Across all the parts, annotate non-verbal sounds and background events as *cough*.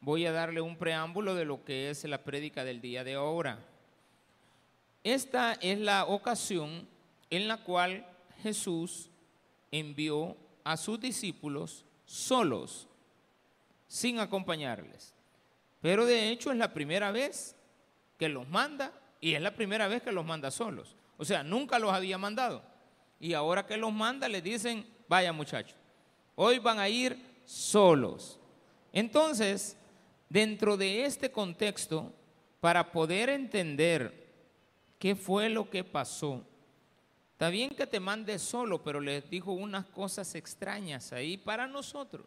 voy a darle un preámbulo de lo que es la prédica del día de ahora. Esta es la ocasión en la cual Jesús envió a sus discípulos solos, sin acompañarles. Pero de hecho es la primera vez que los manda y es la primera vez que los manda solos. O sea, nunca los había mandado. Y ahora que los manda, les dicen, vaya muchachos, hoy van a ir solos. Entonces, dentro de este contexto, para poder entender qué fue lo que pasó, está bien que te mande solo, pero les dijo unas cosas extrañas ahí para nosotros.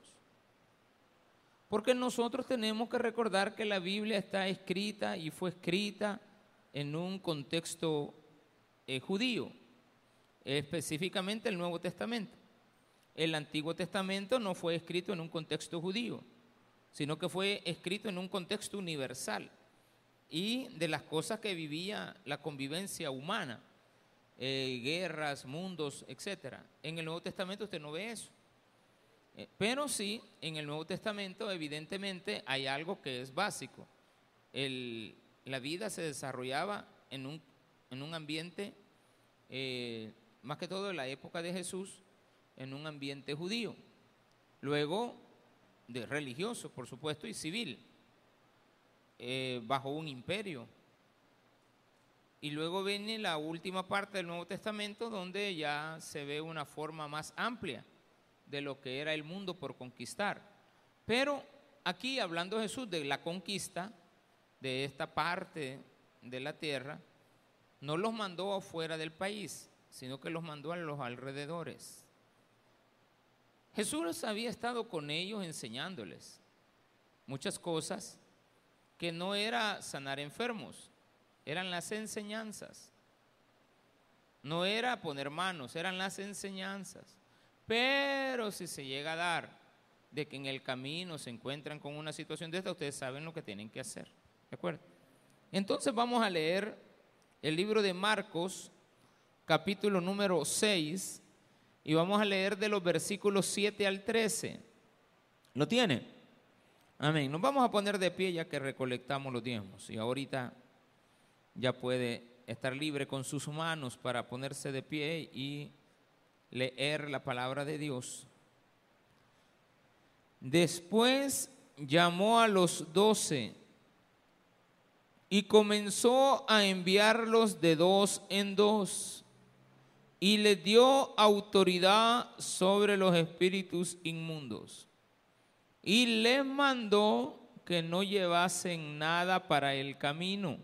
Porque nosotros tenemos que recordar que la Biblia está escrita y fue escrita en un contexto eh, judío, específicamente el Nuevo Testamento. El Antiguo Testamento no fue escrito en un contexto judío, sino que fue escrito en un contexto universal y de las cosas que vivía la convivencia humana, eh, guerras, mundos, etc. En el Nuevo Testamento usted no ve eso. Eh, pero sí, en el Nuevo Testamento evidentemente hay algo que es básico. la vida se desarrollaba en un, en un ambiente, eh, más que todo en la época de Jesús, en un ambiente judío. Luego, de religioso, por supuesto, y civil, eh, bajo un imperio. Y luego viene la última parte del Nuevo Testamento, donde ya se ve una forma más amplia de lo que era el mundo por conquistar. Pero aquí, hablando Jesús de la conquista de esta parte de la tierra, no los mandó afuera del país, sino que los mandó a los alrededores. Jesús había estado con ellos enseñándoles muchas cosas que no era sanar enfermos, eran las enseñanzas. No era poner manos, eran las enseñanzas. Pero si se llega a dar de que en el camino se encuentran con una situación de esta, ustedes saben lo que tienen que hacer. ¿De acuerdo? Entonces vamos a leer el libro de Marcos, capítulo número 6, y vamos a leer de los versículos 7 al 13. ¿Lo tiene? Amén. Nos vamos a poner de pie ya que recolectamos los diezmos. Y ahorita ya puede estar libre con sus manos para ponerse de pie y leer la palabra de Dios. Después llamó a los doce y comenzó a enviarlos de dos en dos y le dio autoridad sobre los espíritus inmundos. Y les mandó que no llevasen nada para el camino,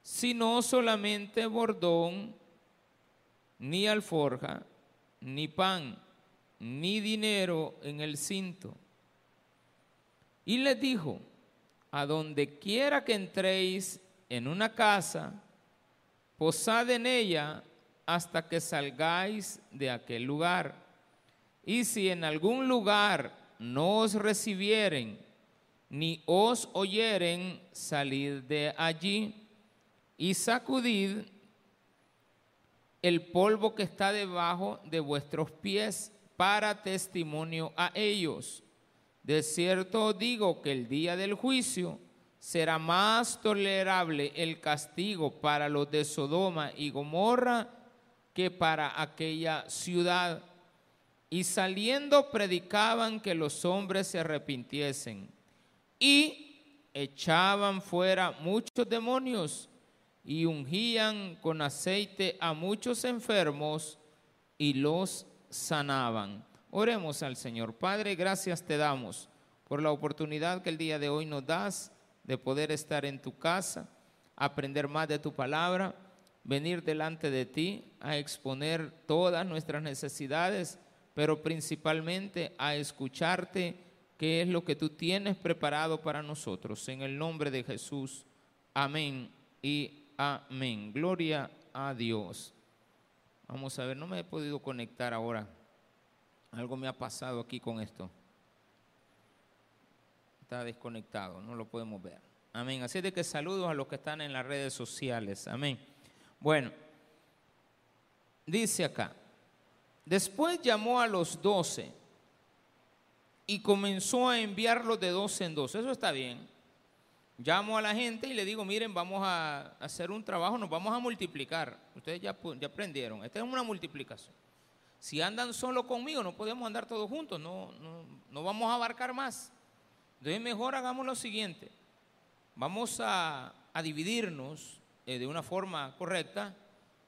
sino solamente bordón, ni alforja, ni pan, ni dinero en el cinto. Y les dijo, a donde quiera que entréis en una casa, posad en ella hasta que salgáis de aquel lugar. Y si en algún lugar no os recibieren, ni os oyeren, salid de allí y sacudid el polvo que está debajo de vuestros pies para testimonio a ellos. De cierto digo que el día del juicio será más tolerable el castigo para los de Sodoma y Gomorra que para aquella ciudad. Y saliendo predicaban que los hombres se arrepintiesen. Y echaban fuera muchos demonios y ungían con aceite a muchos enfermos y los sanaban. Oremos al Señor. Padre, gracias te damos por la oportunidad que el día de hoy nos das de poder estar en tu casa, aprender más de tu palabra venir delante de ti a exponer todas nuestras necesidades, pero principalmente a escucharte qué es lo que tú tienes preparado para nosotros. En el nombre de Jesús, amén y amén. Gloria a Dios. Vamos a ver, no me he podido conectar ahora. Algo me ha pasado aquí con esto. Está desconectado, no lo podemos ver. Amén. Así de que saludos a los que están en las redes sociales. Amén. Bueno, dice acá, después llamó a los doce y comenzó a enviarlos de dos en dos. Eso está bien. Llamo a la gente y le digo, miren, vamos a hacer un trabajo, nos vamos a multiplicar. Ustedes ya, ya aprendieron, esta es una multiplicación. Si andan solo conmigo, no podemos andar todos juntos, no, no, vamos a abarcar más. Entonces mejor hagamos lo siguiente, vamos a, dividirnos eh, de una forma correcta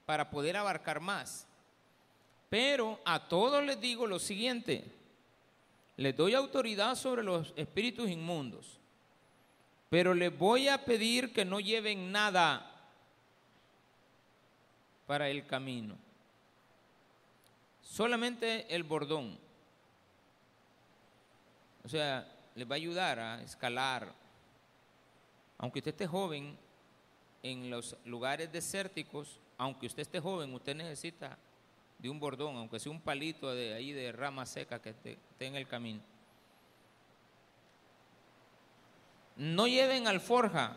para poder abarcar más. Pero a todos les digo lo siguiente, les doy autoridad sobre los espíritus inmundos pero les voy a pedir que no lleven nada para el camino. Solamente el bordón. O sea, les va a ayudar a escalar. Aunque usted esté joven, en los lugares desérticos, aunque usted esté joven, usted necesita de un bordón, aunque sea un palito de ahí de rama seca que esté en el camino. No lleven alforja,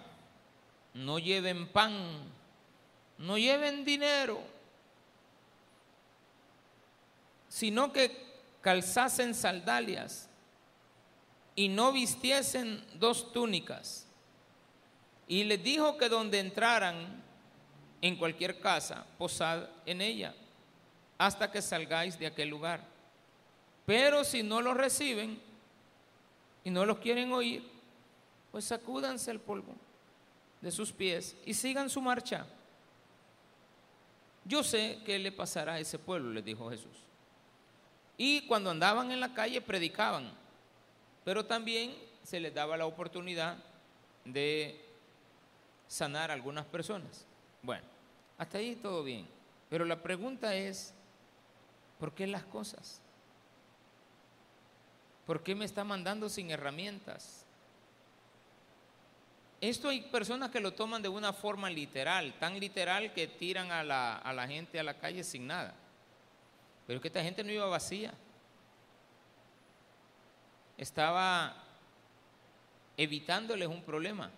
no lleven pan, no lleven dinero, sino que calzasen sandalias y no vistiesen dos túnicas. Y les dijo que donde entraran en cualquier casa, posad en ella, hasta que salgáis de aquel lugar. Pero si no lo reciben y no los quieren oír, pues sacúdanse el polvo de sus pies y sigan su marcha. Yo sé qué le pasará a ese pueblo, les dijo Jesús. Y cuando andaban en la calle predicaban, pero también se les daba la oportunidad de sanar a algunas personas. Bueno, hasta ahí todo bien. Pero la pregunta es, ¿por qué las cosas? ¿Por qué me está mandando sin herramientas? Esto hay personas que lo toman de una forma literal, tan literal que tiran a la, gente a la calle sin nada. Pero que esta gente no iba vacía. Estaba evitándoles un problema.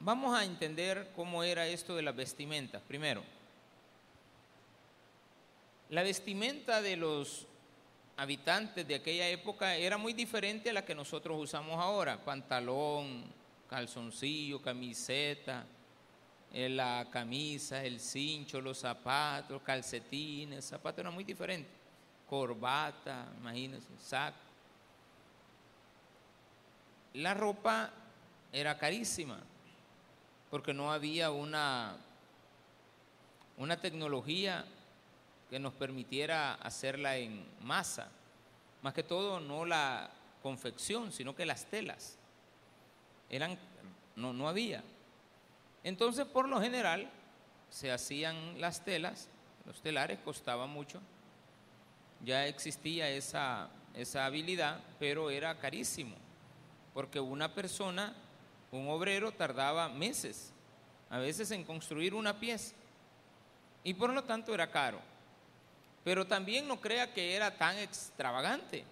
Vamos a entender cómo era esto de las vestimentas. Primero, la vestimenta de los habitantes de aquella época era muy diferente a la que nosotros usamos ahora. Pantalón, calzoncillo, camiseta, eh, la camisa, el cincho, los zapatos, calcetines, zapatos eran muy diferentes. Corbata, imagínense, saco. La ropa era carísima porque no había una, una tecnología que nos permitiera hacerla en masa. Más que todo, no la confección, sino que las telas. Eran, no, no había. Entonces, por lo general, se hacían las telas, los telares costaban mucho. Ya existía esa, esa habilidad, pero era carísimo, porque una persona, un obrero, tardaba meses, a veces en construir una pieza, y por lo tanto era caro. Pero también no crea que era tan extravagante.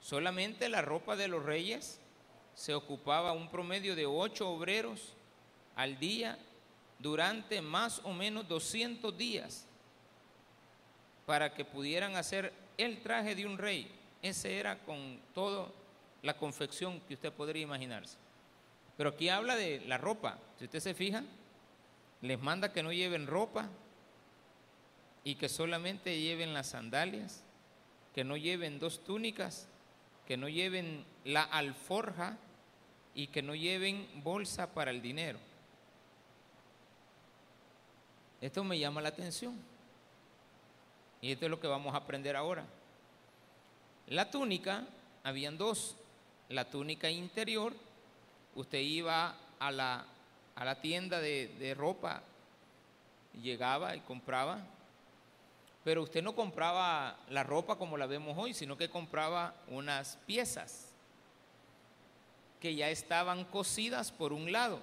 Solamente la ropa de los reyes se ocupaba un promedio de ocho obreros al día durante más o menos 200 días para que pudieran hacer el traje de un rey. Ese era con toda la confección que usted podría imaginarse. Pero aquí habla de la ropa. Si usted se fija, les manda que no lleven ropa y que solamente lleven las sandalias, que no lleven dos túnicas, que no lleven la alforja y que no lleven bolsa para el dinero. Esto me llama la atención. Y esto es lo que vamos a aprender ahora. La túnica, habían dos. La túnica interior, usted iba a la, a la tienda de, de ropa, llegaba y compraba pero usted no compraba la ropa como la vemos hoy, sino que compraba unas piezas que ya estaban cosidas por un lado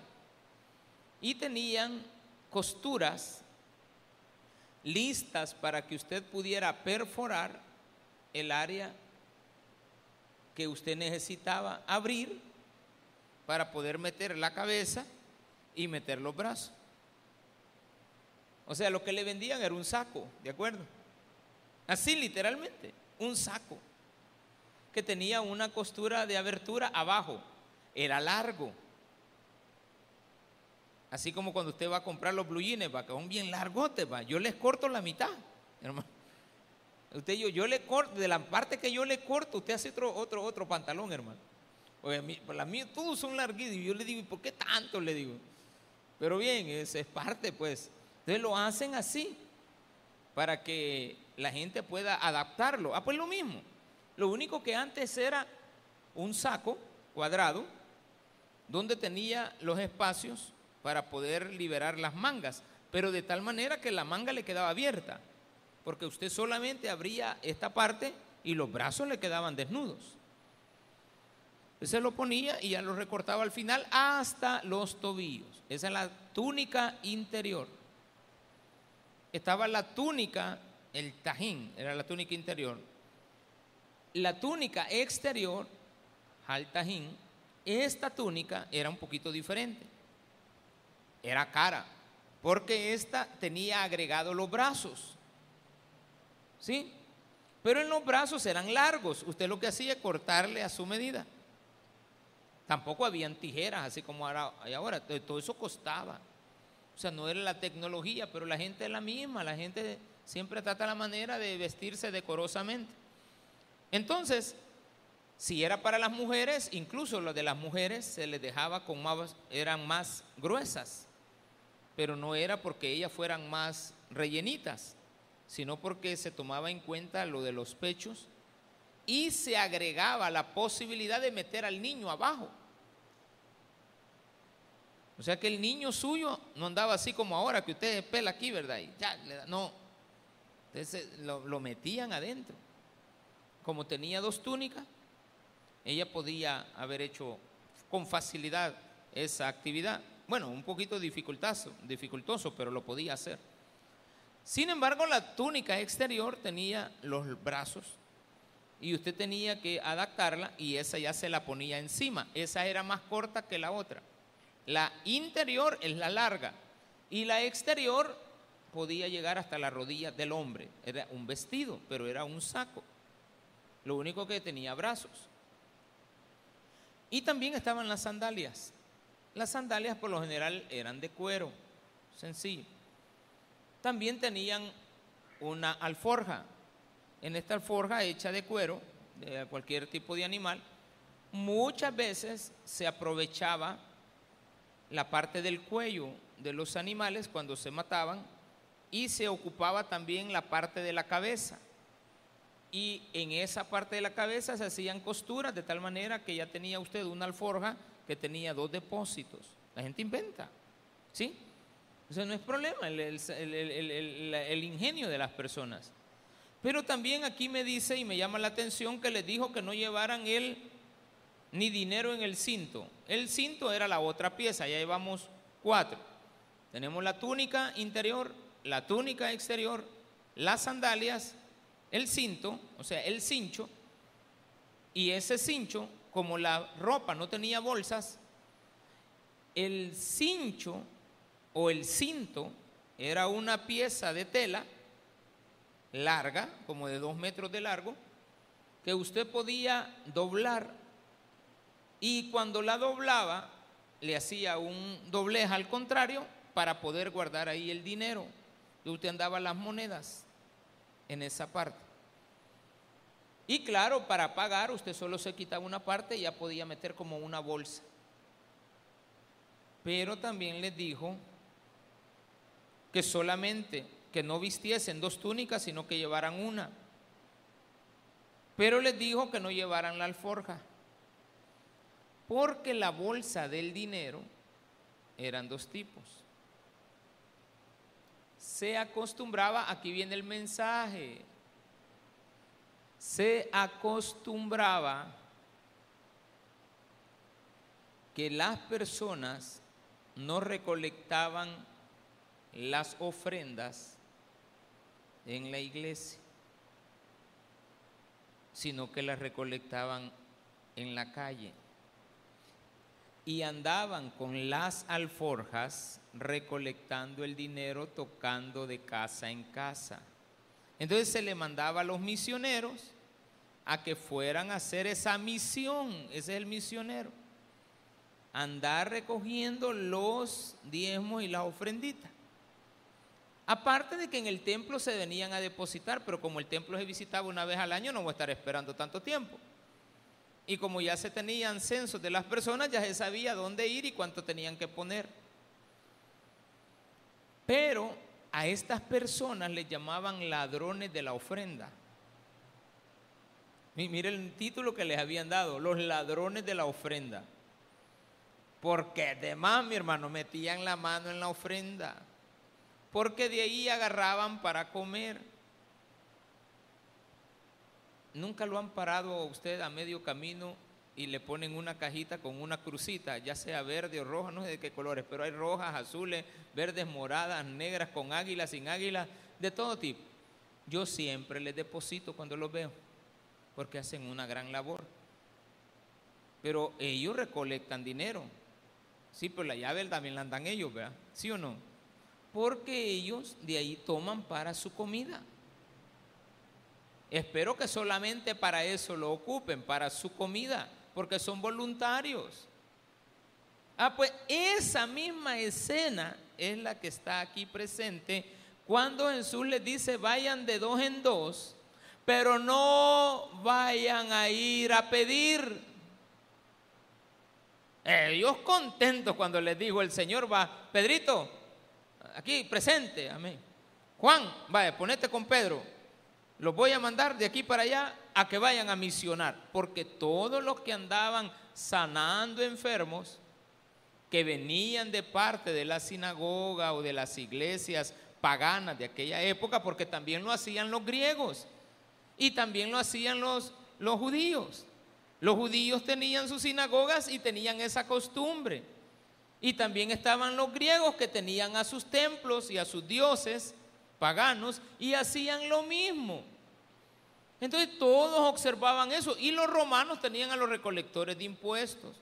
y tenían costuras listas para que usted pudiera perforar el área que usted necesitaba abrir para poder meter la cabeza y meter los brazos. O sea, lo que le vendían era un saco, ¿de acuerdo? Así literalmente. un saco que tenía una costura de abertura abajo, era largo. Así como cuando usted va a comprar los blue jeans, va, que son bien largotes, va. Yo les corto la mitad, hermano. Usted yo, yo le corto, de la parte que yo le corto, usted hace otro, otro, otro pantalón, hermano. Oye, mí, para todos son larguitos. Y yo le digo, ¿y por qué tanto? Le digo. Pero bien, esa es parte, pues. Entonces lo hacen así, para que la gente pueda adaptarlo. Ah, pues lo mismo. Lo único que antes era un saco cuadrado, donde tenía los espacios para poder liberar las mangas, pero de tal manera que la manga le quedaba abierta, porque usted solamente abría esta parte y los brazos le quedaban desnudos. Se lo ponía y ya lo recortaba al final hasta los tobillos. Esa es la túnica interior. Estaba la túnica, el tajín, era la túnica interior. La túnica exterior, al tajín, esta túnica era un poquito diferente era cara, porque esta tenía agregado los brazos. ¿Sí? Pero en los brazos eran largos. Usted lo que hacía es cortarle a su medida. Tampoco habían tijeras, así como ahora, ahora. Todo eso costaba. O sea, no era la tecnología, pero la gente es la misma. La gente siempre trata la manera de vestirse decorosamente. Entonces, si era para las mujeres, incluso lo de las mujeres se les dejaba con más, eran más gruesas pero no era porque ellas fueran más rellenitas, sino porque se tomaba en cuenta lo de los pechos y se agregaba la posibilidad de meter al niño abajo. O sea que el niño suyo no andaba así como ahora, que usted pela aquí, ¿verdad? Y ya, no. Entonces lo, lo metían adentro. Como tenía dos túnicas, ella podía haber hecho con facilidad esa actividad. Bueno, un poquito dificultoso, pero lo podía hacer. Sin embargo, la túnica exterior tenía los brazos y usted tenía que adaptarla y esa ya se la ponía encima. Esa era más corta que la otra. La interior es la larga y la exterior podía llegar hasta la rodilla del hombre. Era un vestido, pero era un saco. Lo único que tenía brazos. Y también estaban las sandalias. Las sandalias por lo general eran de cuero, sencillo. También tenían una alforja. En esta alforja hecha de cuero, de cualquier tipo de animal, muchas veces se aprovechaba la parte del cuello de los animales cuando se mataban y se ocupaba también la parte de la cabeza. Y en esa parte de la cabeza se hacían costuras de tal manera que ya tenía usted una alforja que tenía dos depósitos. La gente inventa, ¿sí? Eso no es problema, el, ingenio de las personas. Pero también aquí me dice y me llama la atención que les dijo que no llevaran él ni dinero en el cinto. El cinto era la otra pieza, ya llevamos cuatro. Tenemos la túnica interior, la túnica exterior, las sandalias, el cinto, o sea, el cincho, y ese cincho como la ropa no tenía bolsas, el cincho o el cinto era una pieza de tela larga, como de dos metros de largo, que usted podía doblar y cuando la doblaba le hacía un doblez al contrario para poder guardar ahí el dinero. Usted andaba las monedas en esa parte. Y claro, para pagar usted solo se quitaba una parte y ya podía meter como una bolsa. Pero también les dijo que solamente que no vistiesen dos túnicas, sino que llevaran una. Pero les dijo que no llevaran la alforja, porque la bolsa del dinero eran dos tipos. Se acostumbraba, aquí viene el mensaje, se acostumbraba que las personas no recolectaban las ofrendas en la iglesia, sino que las recolectaban en la calle. Y andaban con las alforjas recolectando el dinero, tocando de casa en casa. Entonces se le mandaba a los misioneros a que fueran a hacer esa misión. Ese es el misionero. Andar recogiendo los diezmos y las ofrenditas. Aparte de que en el templo se venían a depositar, pero como el templo se visitaba una vez al año, no voy a estar esperando tanto tiempo. Y como ya se tenían censos de las personas, ya se sabía dónde ir y cuánto tenían que poner. Pero a estas personas les llamaban ladrones de la ofrenda. Mire el título que les habían dado, los ladrones de la ofrenda. Porque además, mi hermano, metían la mano en la ofrenda porque de ahí agarraban para comer. Nunca lo han parado a usted a medio camino y le ponen una cajita con una crucita, ya sea verde o roja, no sé de qué colores, pero hay rojas, azules, verdes, moradas, negras, con águila, sin águila, de todo tipo. Yo siempre les deposito cuando los veo, porque hacen una gran labor. Pero ellos recolectan dinero. Sí, pero la llave también la dan ellos, ¿verdad? ¿Sí o no? porque ellos de ahí toman para su comida. Espero que solamente para eso lo ocupen, para su comida, porque son voluntarios. Ah, pues esa misma escena es la que está aquí presente cuando Jesús les dice, vayan de dos en dos, pero no vayan a ir a pedir. Ellos contentos cuando les dijo el Señor, va, Pedrito, aquí presente, amén. Juan, vaya, ponete con Pedro. Los voy a mandar de aquí para allá a que vayan a misionar, porque todos los que andaban sanando enfermos, que venían de parte de la sinagoga o de las iglesias paganas de aquella época, porque también lo hacían los griegos y también lo hacían los, los judíos. Los judíos tenían sus sinagogas y tenían esa costumbre. Y también estaban los griegos que tenían a sus templos y a sus dioses paganos y hacían lo mismo. Entonces todos observaban eso y los romanos tenían a los recolectores de impuestos.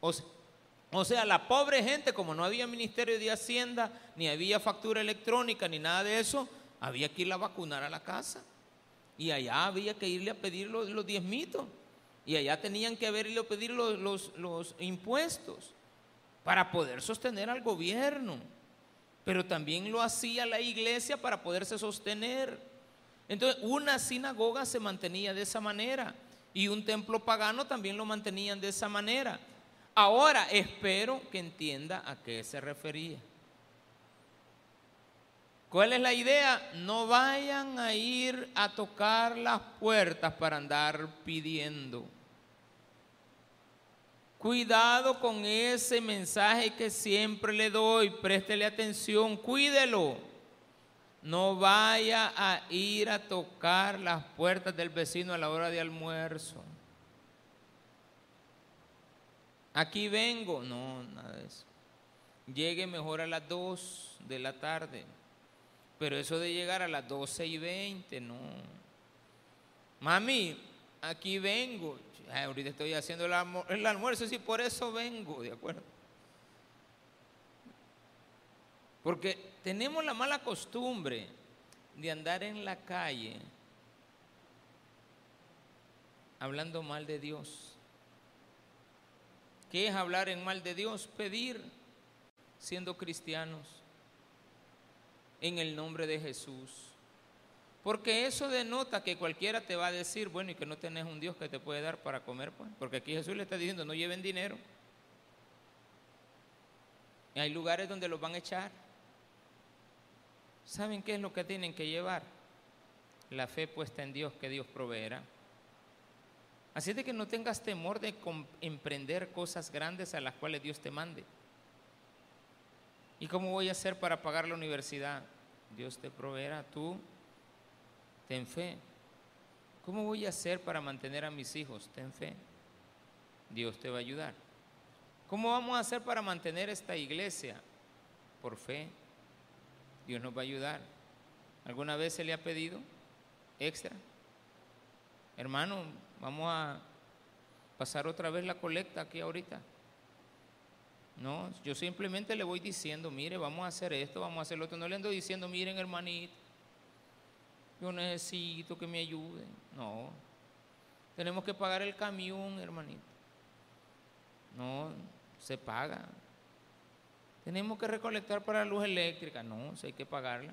O sea, la pobre gente, como no había ministerio de hacienda, ni había factura electrónica, ni nada de eso, había que ir a vacunar a la casa. Y allá había que irle a pedir los, diezmitos. Y allá tenían que haberle a pedir los impuestos para poder sostener al gobierno, pero también lo hacía la iglesia para poderse sostener. Entonces, una sinagoga se mantenía de esa manera y un templo pagano también lo mantenían de esa manera. Ahora espero que entienda a qué se refería. ¿Cuál es la idea? No vayan a ir a tocar las puertas para andar pidiendo. Cuidado con ese mensaje que siempre le doy, préstele atención, cuídelo. No vaya a ir a tocar las puertas del vecino a la hora de almuerzo. Aquí vengo, no, nada de eso. Llegue mejor a las 2 de la tarde. Pero eso de llegar a las 12 y 20, no. Mami, aquí vengo ahorita estoy haciendo el, almuerzo, y por eso vengo, ¿de acuerdo? Porque tenemos la mala costumbre de andar en la calle hablando mal de Dios. ¿Qué es hablar en mal de Dios? Pedir siendo cristianos en el nombre de Jesús. Porque eso denota que cualquiera te va a decir, bueno, y que no tenés un Dios que te puede dar para comer, pues. Porque aquí Jesús le está diciendo, no lleven dinero. Hay lugares donde los van a echar. ¿Saben qué es lo que tienen que llevar? La fe puesta en Dios, que Dios proveerá. Así de que no tengas temor de emprender cosas grandes a las cuales Dios te mande. ¿Y cómo voy a hacer para pagar la universidad? Dios te proveerá. Tú ten fe. ¿Cómo voy a hacer para mantener a mis hijos? Ten fe. Dios te va a ayudar. ¿Cómo vamos a hacer para mantener esta iglesia? Por fe. Dios nos va a ayudar. ¿Alguna vez se le ha pedido extra? Hermano, vamos a pasar otra vez la colecta aquí ahorita. No, yo simplemente le voy diciendo, mire, vamos a hacer esto, vamos a hacer lo otro. No le ando diciendo, miren hermanito, yo necesito que me ayuden. No. Tenemos que pagar el camión, hermanito. No, se paga. Tenemos que recolectar para la luz eléctrica. No, si hay que pagarla.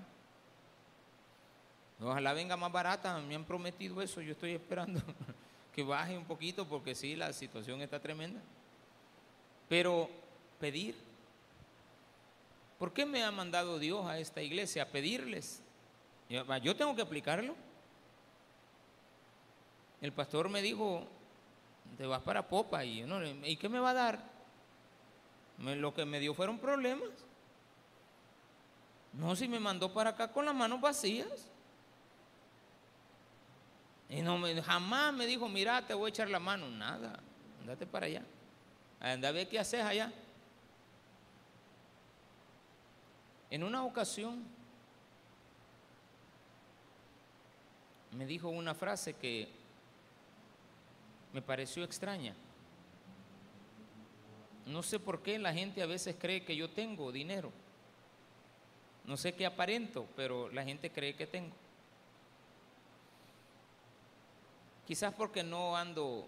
Ojalá venga más barata. Me han prometido eso. Yo estoy esperando *laughs* que baje un poquito porque sí, la situación está tremenda. Pero pedir. ¿Por qué me ha mandado Dios a esta iglesia a pedirles? Yo tengo que aplicarlo. El pastor me dijo, te vas para Popa y ¿y qué me va a dar? lo que me dio fueron problemas. No, si me mandó para acá con las manos vacías. Y no jamás me dijo, mira, te voy a echar la mano. Nada, andate para allá. Anda a ver qué haces allá. En una ocasión me dijo una frase que me pareció extraña. No sé por qué la gente a veces cree que yo tengo dinero. No sé qué aparento, pero la gente cree que tengo. Quizás porque no ando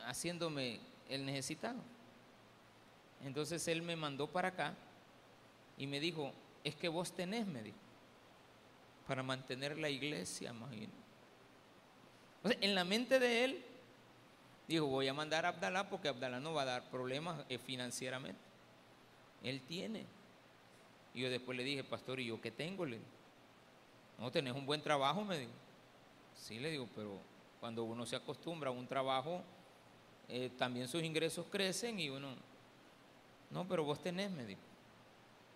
haciéndome el necesitado. Entonces él me mandó para acá y me dijo, es que vos tenés, me dijo, para mantener la iglesia, imagino. en la mente de él, dijo, voy a mandar a Abdalá porque Abdalá no va a dar problemas eh, financieramente. Él tiene. Y yo después le dije, pastor, ¿y yo qué tengo? Le no, tenés un buen trabajo, me dijo. Sí, le digo, pero cuando uno se acostumbra a un trabajo, eh, también sus ingresos crecen y uno, no, pero vos tenés, me dijo.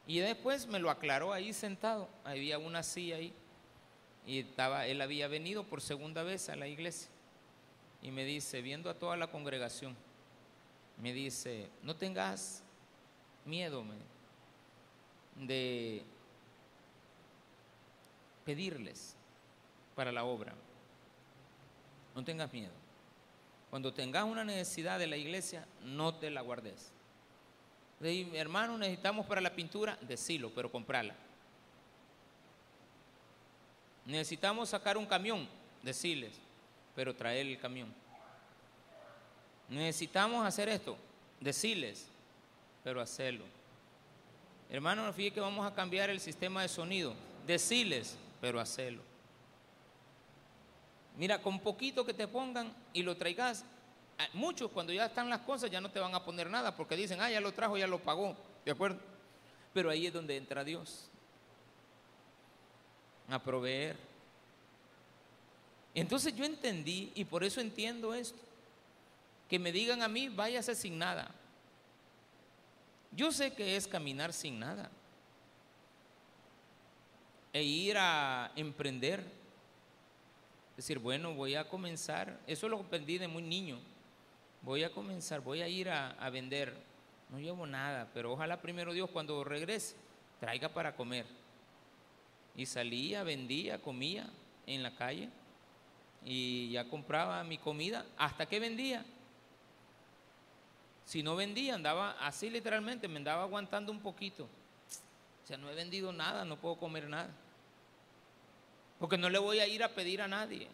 Y después me lo aclaró ahí sentado, había una silla ahí, y estaba, él había venido por segunda vez a la iglesia, y me dice, viendo a toda la congregación, me dice, no tengas miedo de pedirles para la obra. No tengas miedo. Cuando tengas una necesidad de la iglesia, no te la guardes. Hermano, necesitamos para la pintura, decilo, pero comprala. Necesitamos sacar un camión, decirles, pero traer el camión. Necesitamos hacer esto, decirles, pero hacerlo. Hermano, fíjate que vamos a cambiar el sistema de sonido, decirles, pero hacerlo. Mira, con poquito que te pongan y lo traigas, muchos cuando ya están las cosas ya no te van a poner nada porque dicen, ah, ya lo trajo, ya lo pagó, ¿de acuerdo? Pero ahí es donde entra Dios, a proveer. Entonces yo entendí, y por eso entiendo esto, que me digan a mí, váyase sin nada. Yo sé que es caminar sin nada e ir a emprender decir, bueno, voy a comenzar, eso lo aprendí de muy niño, voy a comenzar, voy a ir a, vender, no llevo nada, pero ojalá primero Dios cuando regrese traiga para comer. Y salía, vendía, comía en la calle y ya compraba mi comida hasta que vendía. Si no vendía, andaba así literalmente, me andaba aguantando un poquito. O sea, no he vendido nada, no puedo comer nada. Porque no le voy a ir a pedir a nadie.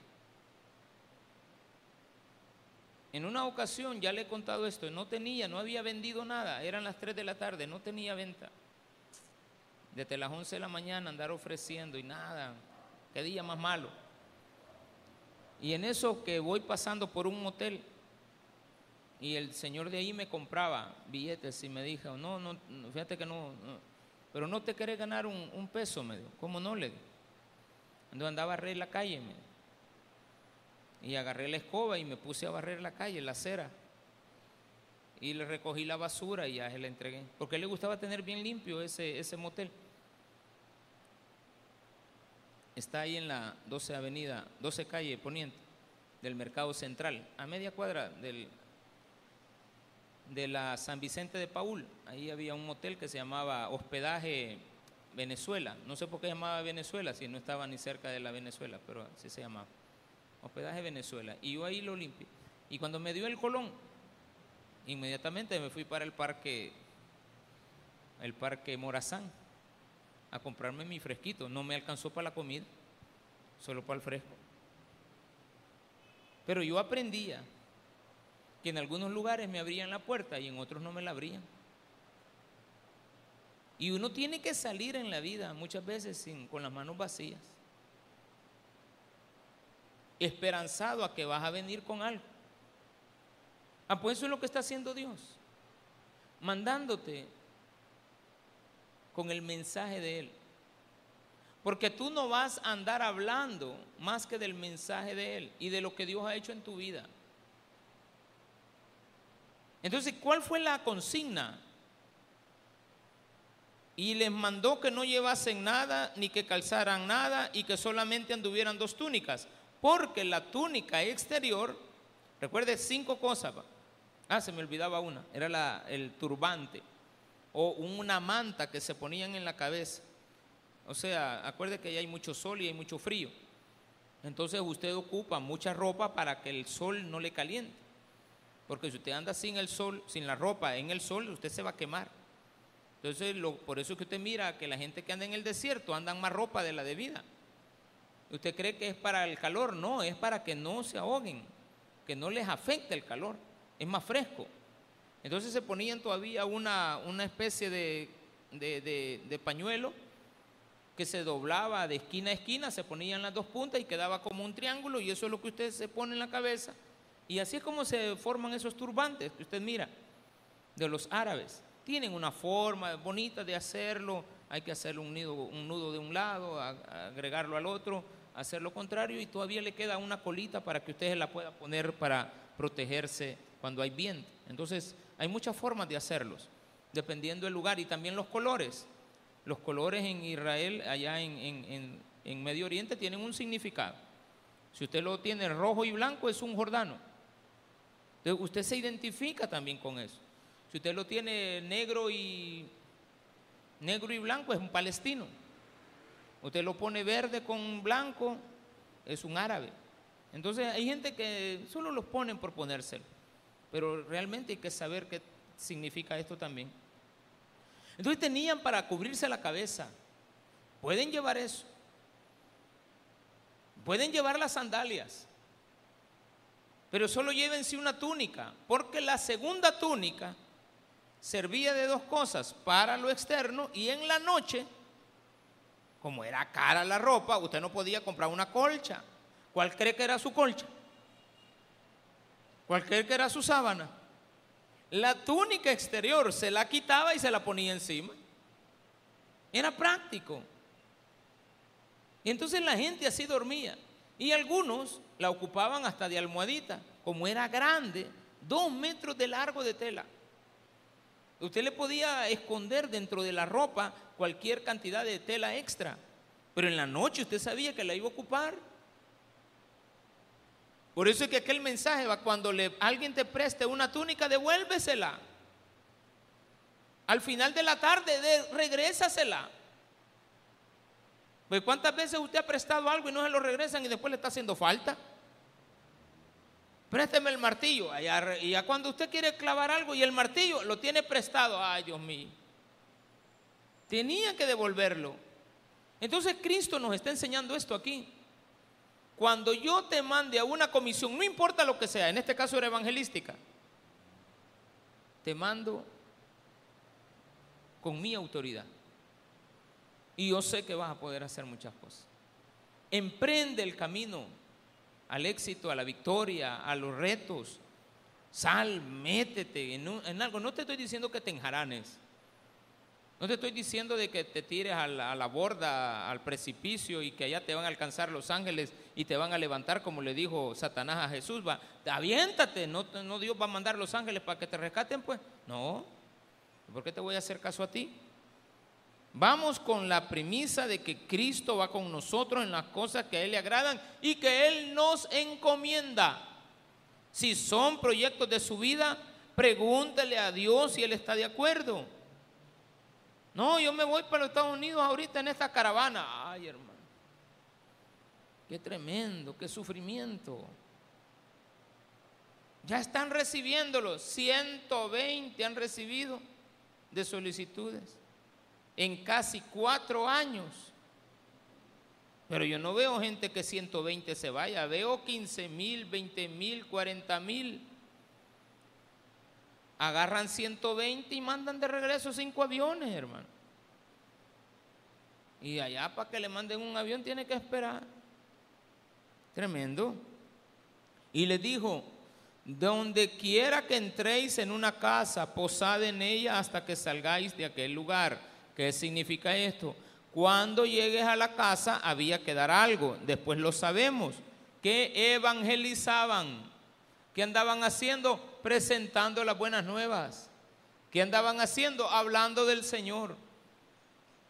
En una ocasión, ya le he contado esto, no tenía, no había vendido nada, eran las 3 de la tarde, no tenía venta. Desde las 11 de la mañana andar ofreciendo y nada, qué día más malo. Y en eso que voy pasando por un motel y el señor de ahí me compraba billetes y me dijo, no, no, fíjate que no, pero no te querés ganar un, peso, me dijo, ¿cómo no le digo? Andaba barrer la calle. Y agarré la escoba y me puse a barrer la calle, la acera. Y le recogí la basura y ya se la entregué. Porque él le gustaba tener bien limpio ese, ese motel. Está ahí en la 12 Avenida, 12 Calle Poniente, del Mercado Central, a media cuadra del, de la San Vicente de Paul. Ahí había un motel que se llamaba Hospedaje Venezuela. No sé por qué llamaba Venezuela, si no estaba ni cerca de la Venezuela, pero así se llamaba. Hospedaje Venezuela. Y yo ahí lo limpié. Y cuando me dio el colón, inmediatamente me fui para el parque, el parque Morazán, a comprarme mi fresquito. No me alcanzó para la comida, solo para el fresco. Pero yo aprendía que en algunos lugares me abrían la puerta y en otros no me la abrían. Y uno tiene que salir en la vida muchas veces con las manos vacías. Esperanzado a que vas a venir con algo. Ah, pues eso es lo que está haciendo Dios. Mandándote con el mensaje de Él. Porque tú no vas a andar hablando más que del mensaje de Él y de lo que Dios ha hecho en tu vida. Entonces, ¿cuál fue la consigna? Y les mandó que no llevasen nada, ni que calzaran nada, y que solamente anduvieran dos túnicas. Porque la túnica exterior, recuerde cinco cosas. Ah, se me olvidaba una, era el turbante o una manta que se ponían en la cabeza. O sea, acuerde que ya hay mucho sol y hay mucho frío. Entonces usted ocupa mucha ropa para que el sol no le caliente. Porque si usted anda sin el sol, sin la ropa en el sol, usted se va a quemar. Entonces, por eso es que usted mira que la gente que anda en el desierto andan más ropa de la debida. Usted cree que es para el calor, no, es para que no se ahoguen, que no les afecte el calor, es más fresco. Entonces se ponían todavía una, una especie de, de pañuelo que se doblaba de esquina a esquina, se ponían las dos puntas y quedaba como un triángulo y eso es lo que usted se pone en la cabeza y así es como se forman esos turbantes que usted mira de los árabes. Tienen una forma bonita de hacerlo, hay que hacerle un, un nudo de un lado, agregarlo al otro, hacer lo contrario y todavía le queda una colita para que usted la pueda poner para protegerse cuando hay viento. Entonces hay muchas formas de hacerlos, dependiendo del lugar y también los colores. Los colores en Israel, allá en, en Medio Oriente, tienen un significado. Si usted lo tiene rojo y blanco, es un jordano usted se identifica también con eso. Si usted lo tiene negro y negro y blanco, es un palestino. Usted lo pone verde con blanco, es un árabe. Entonces hay gente que solo los ponen por ponérselo, pero realmente hay que saber qué significa esto también. Entonces tenían para cubrirse la cabeza. Pueden llevar eso. Pueden llevar las sandalias pero solo llévense una túnica, porque la segunda túnica servía de dos cosas, para lo externo y en la noche, como era cara la ropa, usted no podía comprar una colcha. ¿Cuál cree que era su colcha? ¿Cuál cree que era su sábana? La túnica exterior se la quitaba y se la ponía encima. Era práctico. Y entonces la gente así dormía. Y algunos la ocupaban hasta de almohadita, como era grande, dos metros de largo de tela. Usted le podía esconder dentro de la ropa cualquier cantidad de tela extra, pero en la noche usted sabía que la iba a ocupar. Por eso es que aquel mensaje va cuando le, alguien te preste una túnica, devuélvesela. Al final de la tarde, de, regrésasela. Pues cuántas veces usted ha prestado algo y no se lo regresan y después le está haciendo falta. Présteme el martillo. y ya cuando usted quiere clavar algo y el martillo lo tiene prestado, ay Dios mío. Tenía que devolverlo. Entonces Cristo nos está enseñando esto aquí. Cuando yo te mande a una comisión, no importa lo que sea, en este caso era evangelística, te mando con mi autoridad. Y yo sé que vas a poder hacer muchas cosas. Emprende el camino al éxito, a la victoria, a los retos. Sal, métete en, algo. No te estoy diciendo que te enjaranes. No te estoy diciendo de que te tires a la, borda, al precipicio y que allá te van a alcanzar los ángeles y te van a levantar como le dijo Satanás a Jesús. Va, aviéntate, no, no Dios va a mandar los ángeles para que te rescaten, pues. No. ¿Por qué te voy a hacer caso a ti? Vamos con la premisa de que Cristo va con nosotros en las cosas que a Él le agradan y que Él nos encomienda. Si son proyectos de su vida, pregúntele a Dios si Él está de acuerdo. No, yo me voy para los Estados Unidos ahorita en esta caravana. Ay, hermano. Qué tremendo, qué sufrimiento. Ya están recibiéndolo. 120 han recibido de solicitudes en casi cuatro años. Pero yo no veo gente que 120 se vaya, veo 15 mil, 20 mil, 40 mil. Agarran 120 y mandan de regreso cinco aviones, hermano. Y allá para que le manden un avión tiene que esperar. Tremendo. Y le dijo, donde quiera que entréis en una casa, posad en ella hasta que salgáis de aquel lugar. ¿Qué significa esto? Cuando llegues a la casa había que dar algo, después lo sabemos, que evangelizaban, que andaban haciendo presentando las buenas nuevas, que andaban haciendo hablando del Señor.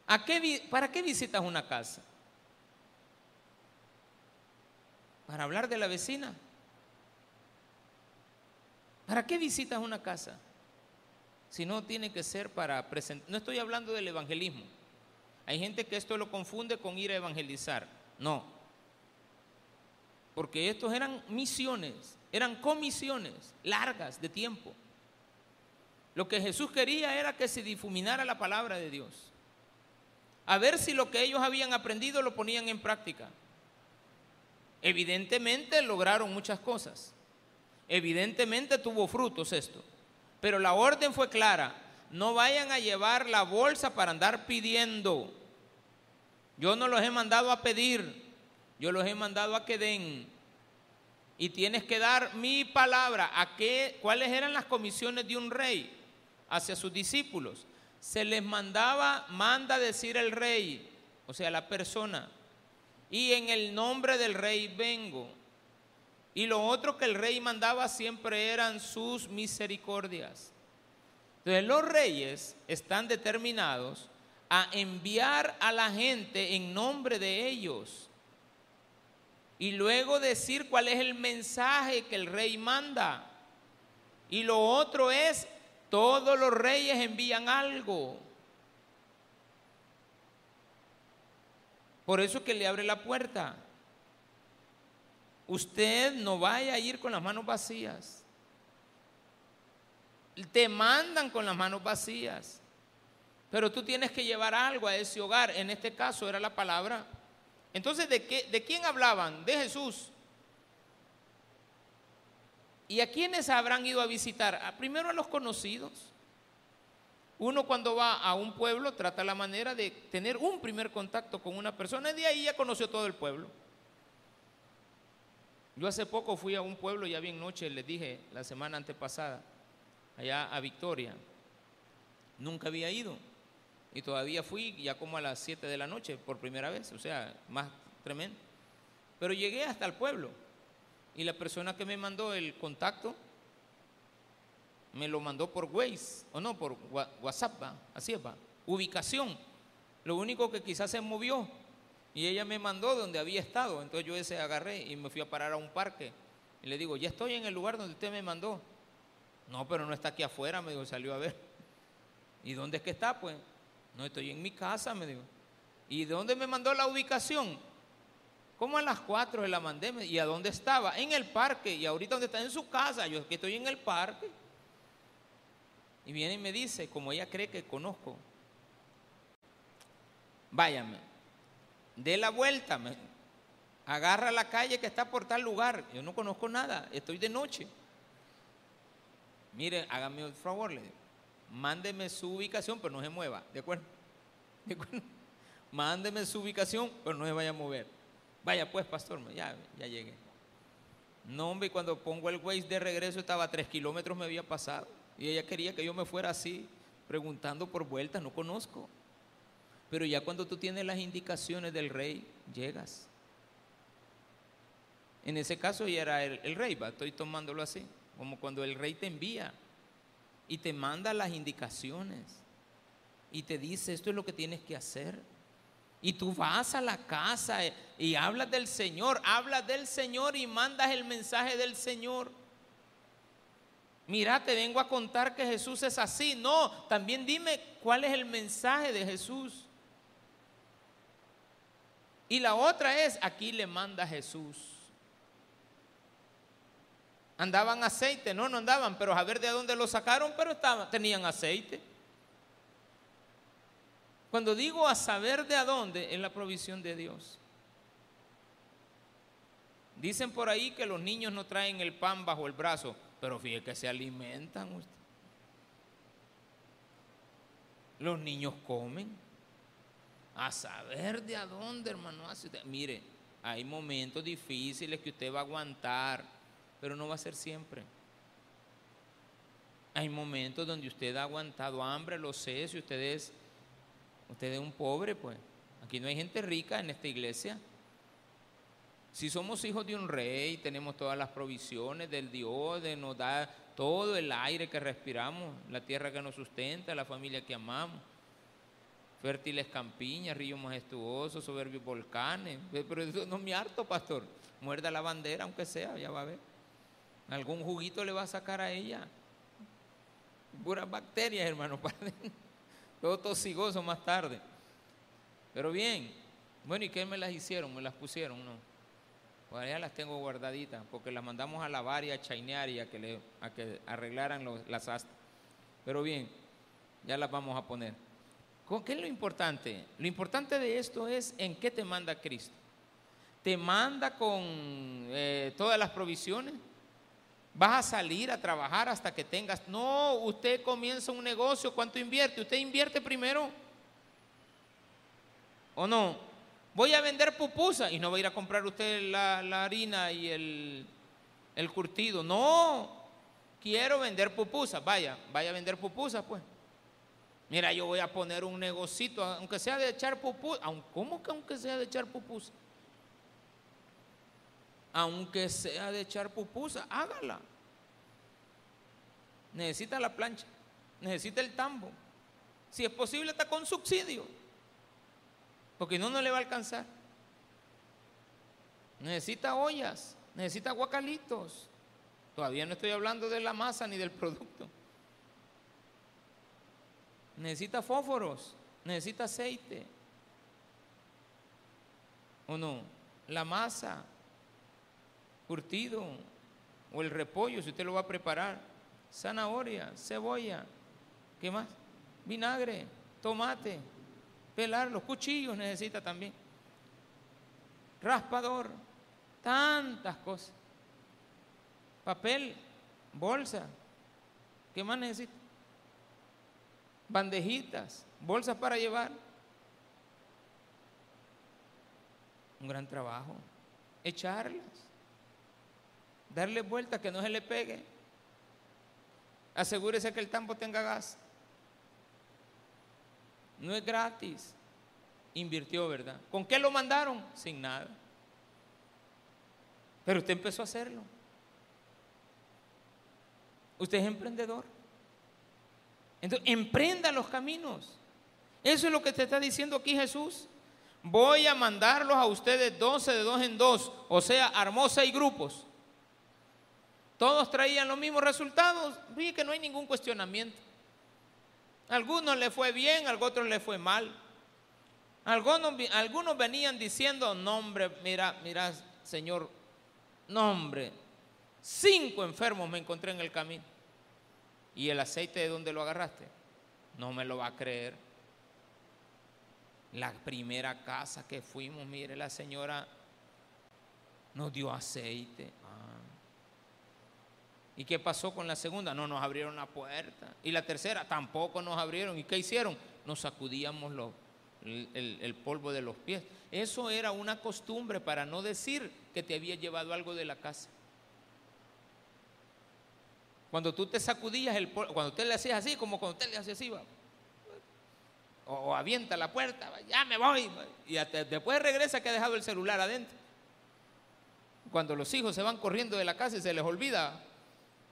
¿A qué, ¿Para qué visitas una casa? Para hablar de la vecina. ¿Para qué visitas una casa? Si no tiene que ser para presentar. No estoy hablando del evangelismo. Hay gente que esto lo confunde con ir a evangelizar. No. Porque estos eran misiones, eran comisiones largas de tiempo. Lo que Jesús quería era que se difuminara la palabra de Dios. A ver si lo que ellos habían aprendido lo ponían en práctica. Evidentemente lograron muchas cosas. Evidentemente tuvo frutos esto. Pero la orden fue clara no vayan a llevar la bolsa para andar pidiendo. Yo no los he mandado a pedir, yo los he mandado a que den. Y tienes que dar mi palabra. ¿A qué? ¿Cuáles eran las comisiones de un rey hacia sus discípulos? Se les mandaba, manda decir el rey, o sea, la persona. Y en el nombre del rey vengo. Y lo otro que el rey mandaba siempre eran sus misericordias. Entonces los reyes están determinados a enviar a la gente en nombre de ellos y luego decir cuál es el mensaje que el rey manda. Y lo otro es, todos los reyes envían algo. Por eso que le abre la puerta. Usted no vaya a ir con las manos vacías te mandan con las manos vacías. Pero tú tienes que llevar algo a ese hogar. En este caso era la palabra. Entonces, ¿de, qué, de quién hablaban? De Jesús. ¿Y a quiénes habrán ido a visitar? primero a los conocidos. Uno cuando va a un pueblo trata la manera de tener un primer contacto con una persona y de ahí ya conoció todo el pueblo. Yo hace poco fui a un pueblo, ya bien noche, les dije la semana antepasada, allá a Victoria. Nunca había ido. Y todavía fui ya como a las 7 de la noche por primera vez, o sea, más tremendo. Pero llegué hasta el pueblo y la persona que me mandó el contacto me lo mandó por Waze, o no, por WhatsApp, así es, va. Ubicación. Lo único que quizás se movió y ella me mandó donde había estado. Entonces yo ese agarré y me fui a parar a un parque. Y le digo, ya estoy en el lugar donde usted me mandó. No, pero no está aquí afuera, me dijo, salió a ver. ¿Y dónde es que está? Pues, no estoy en mi casa, me dijo. ¿Y de dónde me mandó la ubicación? ¿Cómo a las cuatro se la mandé? ¿Y a dónde estaba? En el parque. ¿Y ahorita dónde está? En su casa. Yo que estoy en el parque. Y viene y me dice, como ella cree que conozco, váyame, dé la vuelta, me, agarra la calle que está por tal lugar. Yo no conozco nada, estoy de noche. Mire, hágame un favor, le Mándeme su ubicación, pero no se mueva. ¿De acuerdo? ¿De acuerdo? *laughs* Mándeme su ubicación, pero no se vaya a mover. Vaya pues, pastor, ya, ya llegué. No, hombre, cuando pongo el Waze de regreso estaba a tres kilómetros, me había pasado. Y ella quería que yo me fuera así, preguntando por vueltas, no conozco. Pero ya cuando tú tienes las indicaciones del rey, llegas. En ese caso ya era el, rey, va, estoy tomándolo así como cuando el rey te envía y te manda las indicaciones y te dice esto es lo que tienes que hacer. Y tú vas a la casa y hablas del Señor, hablas del Señor y mandas el mensaje del Señor. Mira, te vengo a contar que Jesús es así. No, también dime cuál es el mensaje de Jesús. Y la otra es, aquí le manda Jesús. Andaban aceite, no, no andaban, pero a ver de dónde lo sacaron, pero tenían aceite. Cuando digo a saber de a dónde, es la provisión de Dios. Dicen por ahí que los niños no traen el pan bajo el brazo, pero fíjese que se alimentan. Usted. Los niños comen. A saber de a dónde, hermano. Mire, hay momentos difíciles que usted va a aguantar, pero no va a ser siempre. Hay momentos donde usted ha aguantado hambre, lo sé, si usted es, usted es un pobre, pues. Aquí no hay gente rica en esta iglesia. Si somos hijos de un rey, tenemos todas las provisiones del Dios, de nos da todo el aire que respiramos, la tierra que nos sustenta, la familia que amamos, fértiles campiñas, ríos majestuosos, soberbios volcanes. Pero eso no me harto, pastor. Muerda la bandera, aunque sea, ya va a ver. Algún juguito le va a sacar a ella. Puras bacterias, hermano. *laughs* Todo tosigoso más tarde. Pero bien. Bueno, ¿y qué me las hicieron? ¿Me las pusieron? No. Pues ya las tengo guardaditas, porque las mandamos a lavar y a chainear y a que, le, a que arreglaran las astas. Pero bien, ya las vamos a poner. ¿Qué es lo importante? Lo importante de esto es en qué te manda Cristo. ¿Te manda con eh, todas las provisiones? ¿Vas a salir a trabajar hasta que tengas? No, usted comienza un negocio, ¿cuánto invierte? Usted invierte primero. ¿O no? voy a vender pupusa y no va a ir a comprar usted la, harina y el, el, curtido. No, quiero vender pupusa. Vaya, vaya a vender pupusa, pues. Mira, yo voy a poner un negocito, aunque sea de echar pupusa. ¿Cómo que aunque sea de echar pupusa? Aunque sea de echar pupusa, hágala. Necesita la plancha, necesita el tambo. Si es posible, está con subsidio porque no, no le va a alcanzar. Necesita ollas, necesita guacalitos. Todavía no estoy hablando de la masa ni del producto. Necesita fósforos, necesita aceite. ¿O no? La masa, curtido, o el repollo, si usted lo va a preparar. Zanahoria, cebolla, ¿qué más? Vinagre, tomate, pelar, los cuchillos necesita también. Raspador, tantas cosas. Papel, bolsa, ¿qué más necesita? Bandejitas, bolsas para llevar. Un gran trabajo. Echarlas. Darle vuelta que no se le pegue. Asegúrese que el tambo tenga gas. No es gratis. Invirtió, ¿verdad? ¿Con qué lo mandaron? Sin nada. Pero usted empezó a hacerlo. Usted es emprendedor. Entonces, emprenda los caminos. Eso es lo que te está diciendo aquí Jesús. Voy a mandarlos a ustedes 12 de dos en dos, o sea, armó seis grupos. Todos traían los mismos resultados. Fíjate que no hay ningún cuestionamiento algunos le fue bien, a otros le fue mal. Algunos, algunos venían diciendo, nombre, mira, mira, Señor, nombre, cinco enfermos me encontré en el camino. ¿Y el aceite de dónde lo agarraste? No me lo va a creer. La primera casa que fuimos, mire, la señora nos dio aceite. ¿Y qué pasó con la segunda? No nos abrieron la puerta. Y la tercera tampoco nos abrieron. ¿Y qué hicieron? Nos sacudíamos el, el, polvo de los pies. Eso era una costumbre para no decir que te había llevado algo de la casa. Cuando tú te sacudías el polvo, cuando usted le hacías así, como cuando usted le hacía así, O, avienta la puerta, ya me voy. Y después regresa que ha dejado el celular adentro. Cuando los hijos se van corriendo de la casa y se les olvida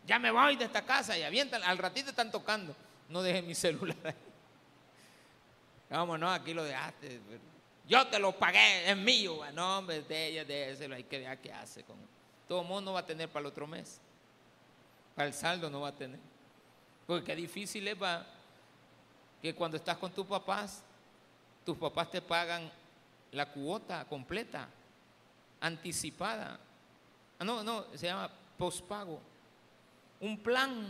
ya me voy de esta casa y avientan, al ratito están tocando. No deje mi celular ahí. Vámonos, aquí lo dejaste. Yo te lo pagué, es mío. No, hombre, de ella, de ese, hay que ver qué hace con Todo mundo va a tener para el otro mes. Para el saldo no va a tener. Porque qué difícil es va, que cuando estás con tus papás, tus papás te pagan la cuota completa, anticipada. Ah, no, no, se llama pospago un plan.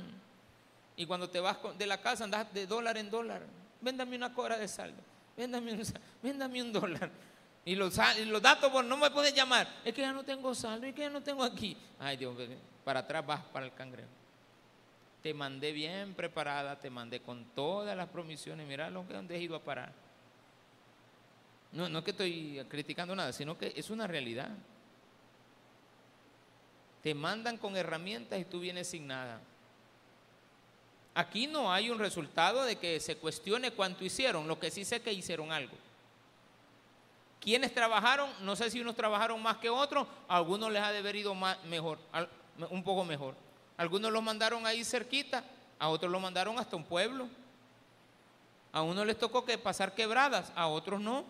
Y cuando te vas de la casa andas de dólar en dólar. Véndame una cobra de saldo. Véndame un, véndame un dólar. Y los, los datos, pues, no me puedes llamar. Es que ya no tengo saldo y que ya no tengo aquí. Ay, Dios, para atrás vas para el cangrejo. Te mandé bien preparada, te mandé con todas las promisiones. Mira lo que han ido a parar. No, no es que estoy criticando nada, sino que es una realidad. Te mandan con herramientas y tú vienes sin nada. Aquí no hay un resultado de que se cuestione cuánto hicieron, lo que sí sé que hicieron algo. ¿Quiénes trabajaron? No sé si unos trabajaron más que otros, a algunos les ha de haber ido mejor, un poco mejor. Algunos los mandaron ahí cerquita, a otros los mandaron hasta un pueblo. A unos les tocó que pasar quebradas, a otros no.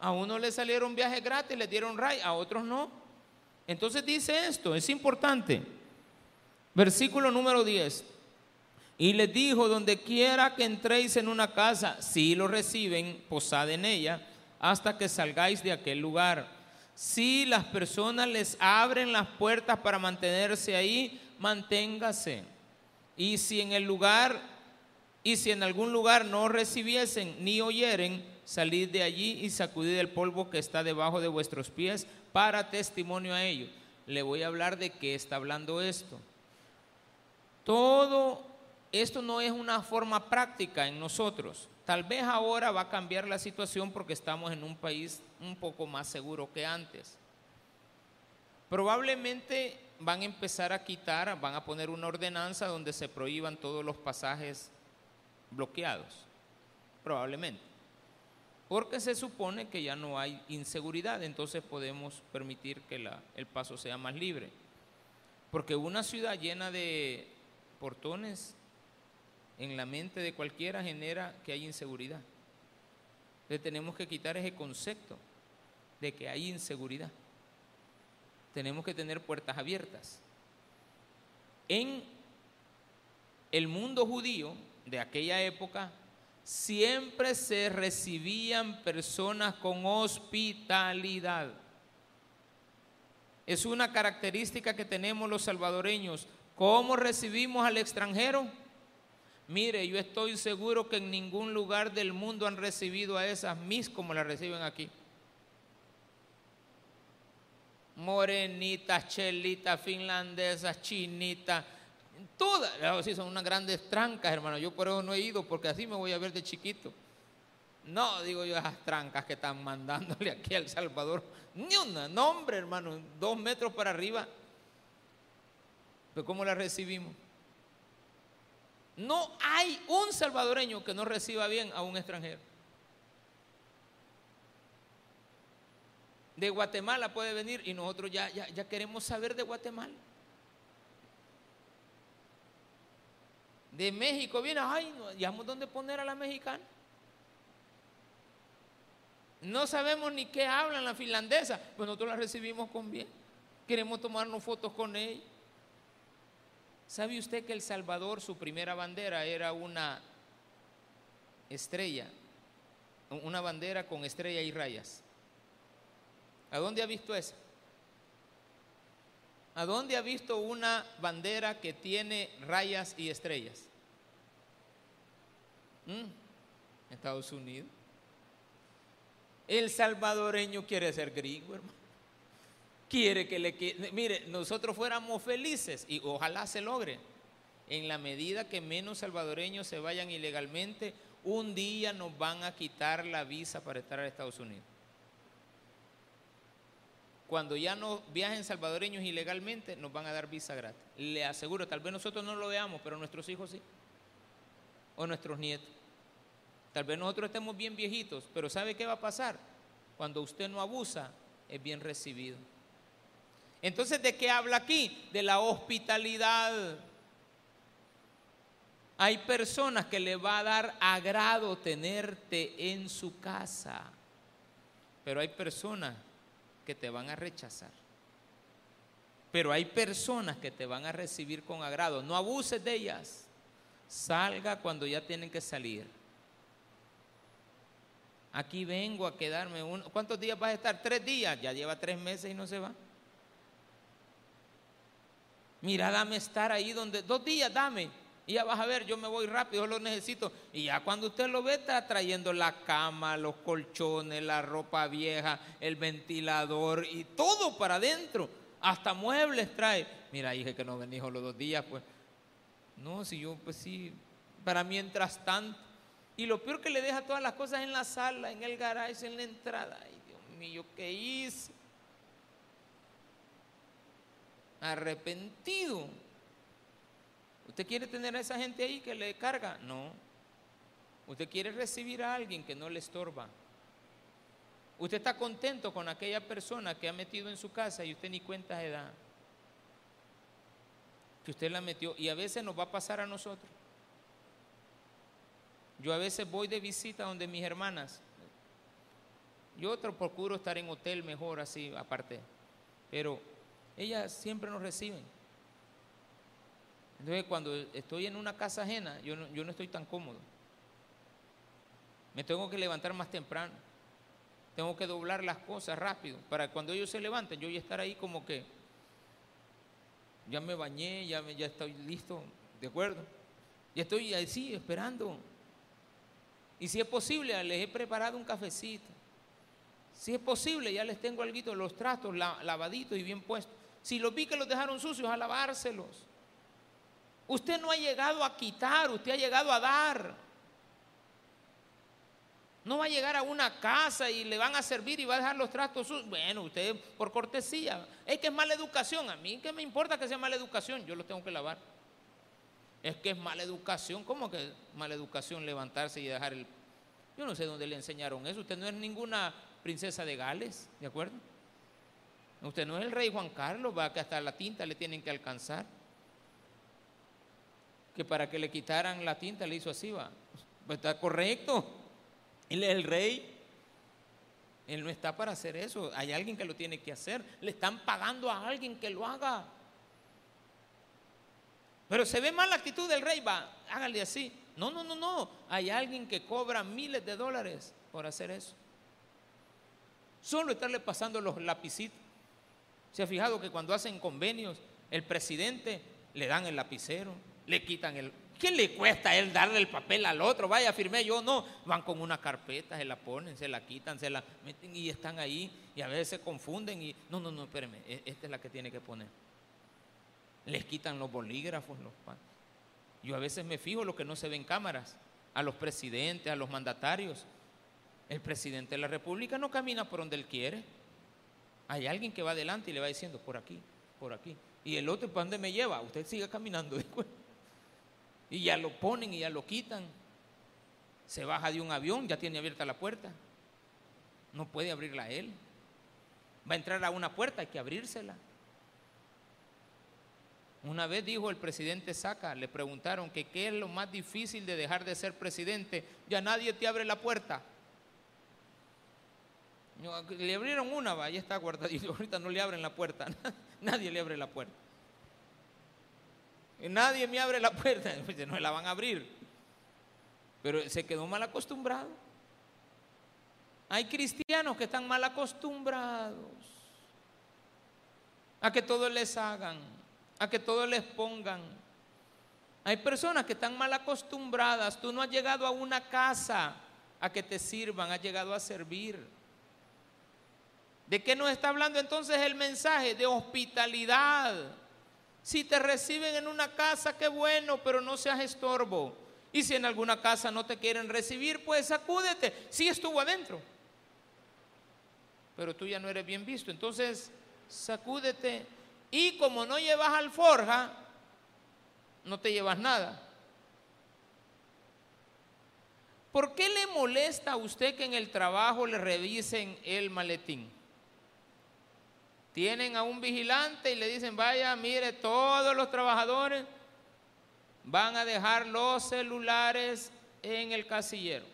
A unos les salieron viajes gratis, les dieron ray, a otros no. Entonces dice esto, es importante. Versículo número 10. Y les dijo, donde quiera que entréis en una casa, si lo reciben, posad en ella, hasta que salgáis de aquel lugar. Si las personas les abren las puertas para mantenerse ahí, manténgase. Y si en el lugar, y si en algún lugar no recibiesen ni oyeren, salid de allí y sacudid el polvo que está debajo de vuestros pies para testimonio a ellos. Le voy a hablar de qué está hablando esto. Todo esto no es una forma práctica en nosotros. Tal vez ahora va a cambiar la situación porque estamos en un país un poco más seguro que antes. Probablemente van a empezar a quitar, van a poner una ordenanza donde se prohíban todos los pasajes bloqueados. Probablemente. Porque se supone que ya no hay inseguridad, entonces podemos permitir que el paso sea más libre. Porque una ciudad llena de portones en la mente de cualquiera genera que hay inseguridad. Le tenemos que quitar ese concepto de que hay inseguridad. Tenemos que tener puertas abiertas. En el mundo judío de aquella época siempre se recibían personas con hospitalidad. Es una característica que tenemos los salvadoreños. ¿Cómo recibimos al extranjero? Mire, yo estoy seguro que en ningún lugar del mundo han recibido a esas mis como las reciben aquí. Morenitas, chelitas, finlandesas, chinitas, todas, sí, son unas grandes trancas, hermano. Yo por eso no he ido, porque así me voy a ver de chiquito. No, digo yo, esas trancas que están mandándole aquí al Salvador, ni una, no hombre, hermano, dos metros para arriba. Pero ¿cómo la recibimos? No hay un salvadoreño que no reciba bien a un extranjero. De Guatemala puede venir y nosotros ya, ya, queremos saber de Guatemala. De México viene, ay, no dónde poner a la mexicana. No sabemos ni qué hablan la finlandesa, pues nosotros la recibimos con bien. Queremos tomarnos fotos con ella. ¿Sabe usted que El Salvador, su primera bandera era una estrella, una bandera con estrella y rayas? ¿A dónde ha visto eso? ¿A dónde ha visto una bandera que tiene rayas y estrellas? ¿Mm? Estados Unidos. El salvadoreño quiere ser gringo, hermano quiere que le... Mire, nosotros fuéramos felices y ojalá se logre. En la medida que menos salvadoreños se vayan ilegalmente, un día nos van a quitar la visa para estar en Estados Unidos. Cuando ya no viajen salvadoreños ilegalmente, nos van a dar visa gratis. Le aseguro, tal vez nosotros no lo veamos, pero nuestros hijos sí. O nuestros nietos. Tal vez nosotros estemos bien viejitos, pero ¿sabe qué va a pasar? Cuando usted no abusa, es bien recibido. Entonces, ¿de qué habla aquí? De la hospitalidad. Hay personas que le va a dar agrado tenerte en su casa, pero hay personas que te van a rechazar. Pero hay personas que te van a recibir con agrado. No abuses de ellas. Salga cuando ya tienen que salir. Aquí vengo a quedarme. ¿Cuántos días vas a estar? Tres días. Ya lleva tres meses y no se va. Mira, dame estar ahí donde, dos días, dame. Y ya vas a ver, yo me voy rápido, yo lo necesito. Y ya cuando usted lo ve, está trayendo la cama, los colchones, la ropa vieja, el ventilador y todo para adentro. Hasta muebles trae. Mira, dije que no venís los dos días, pues. No, si yo, pues sí, para mientras tanto. Y lo peor que le deja todas las cosas en la sala, en el garage, en la entrada. Ay, Dios mío, ¿qué hice? Arrepentido. ¿Usted quiere tener a esa gente ahí que le carga? No. Usted quiere recibir a alguien que no le estorba. Usted está contento con aquella persona que ha metido en su casa y usted ni cuenta de da. Que usted la metió. Y a veces nos va a pasar a nosotros. Yo a veces voy de visita donde mis hermanas. Yo otro procuro estar en hotel mejor así, aparte. Pero ellas siempre nos reciben. Entonces cuando estoy en una casa ajena, yo no, yo no estoy tan cómodo. Me tengo que levantar más temprano. Tengo que doblar las cosas rápido para cuando ellos se levanten, yo ya estar ahí como que ya me bañé, ya, ya estoy listo, ¿de acuerdo? Ya estoy así esperando. Y si es posible, les he preparado un cafecito. Si es posible, ya les tengo algo, los trastos lavaditos y bien puestos. Si los vi que los dejaron sucios, a lavárselos. Usted no ha llegado a quitar, usted ha llegado a dar. No va a llegar a una casa y le van a servir y va a dejar los trastos sucios. Bueno, usted por cortesía. Es que es mala educación. A mí, ¿qué me importa que sea mala educación? Yo los tengo que lavar. Es que es mala educación. ¿Cómo que mala educación levantarse y dejar el... Yo no sé dónde le enseñaron eso. Usted no es ninguna princesa de Gales, ¿de acuerdo? Usted no es el rey Juan Carlos, va que hasta la tinta le tienen que alcanzar que para que le quitaran la tinta le hizo así, va. Pues está correcto. Él es el rey. Él no está para hacer eso. Hay alguien que lo tiene que hacer. Le están pagando a alguien que lo haga. Pero se ve mal la actitud del rey, va, hágale así. No, no, no, no. Hay alguien que cobra miles de dólares por hacer eso. Solo estarle pasando los lapicitos. ¿Se ha fijado que cuando hacen convenios, el presidente le dan el lapicero? le quitan el... ¿Qué le cuesta a él darle el papel al otro? Vaya, firmé yo, no. Van con una carpeta, se la ponen, se la quitan, se la meten y están ahí. Y a veces se confunden y... No, no, no, espéreme, e, esta es la que tiene que poner. Les quitan los bolígrafos, los Yo a veces me fijo lo que no se ve en cámaras. A los presidentes, a los mandatarios. El presidente de la República no camina por donde él quiere. Hay alguien que va adelante y le va diciendo, por aquí, por aquí. Y el otro, ¿para dónde me lleva? Usted sigue caminando. *laughs* Y ya lo ponen y ya lo quitan. Se baja de un avión, ya tiene abierta la puerta. No puede abrirla él. Va a entrar a una puerta, hay que abrírsela. Una vez dijo el presidente Saca, le preguntaron que qué es lo más difícil de dejar de ser presidente. Ya nadie te abre la puerta. Le abrieron una, va, ya está guardadito. *laughs* Ahorita no le abren la puerta. *laughs* Nadie le abre la puerta. Y nadie me abre la puerta, *laughs* pues, no la van a abrir. Pero se quedó mal acostumbrado. Hay cristianos que están mal acostumbrados a que todo les hagan, a que todo les pongan. Hay personas que están mal acostumbradas. Tú no has llegado a una casa a que te sirvan, has llegado a servir. ¿De qué nos está hablando entonces el mensaje? De hospitalidad si te reciben en una casa, qué bueno, pero no seas estorbo. Y si en alguna casa no te quieren recibir, pues sacúdete. Sí estuvo adentro. Pero tú ya no eres bien visto. Entonces, sacúdete. Y como no llevas alforja, no te llevas nada. ¿Por qué le molesta a usted que en el trabajo le revisen el maletín? Tienen a un vigilante y le dicen, vaya, mire, todos los trabajadores van a dejar los celulares en el casillero.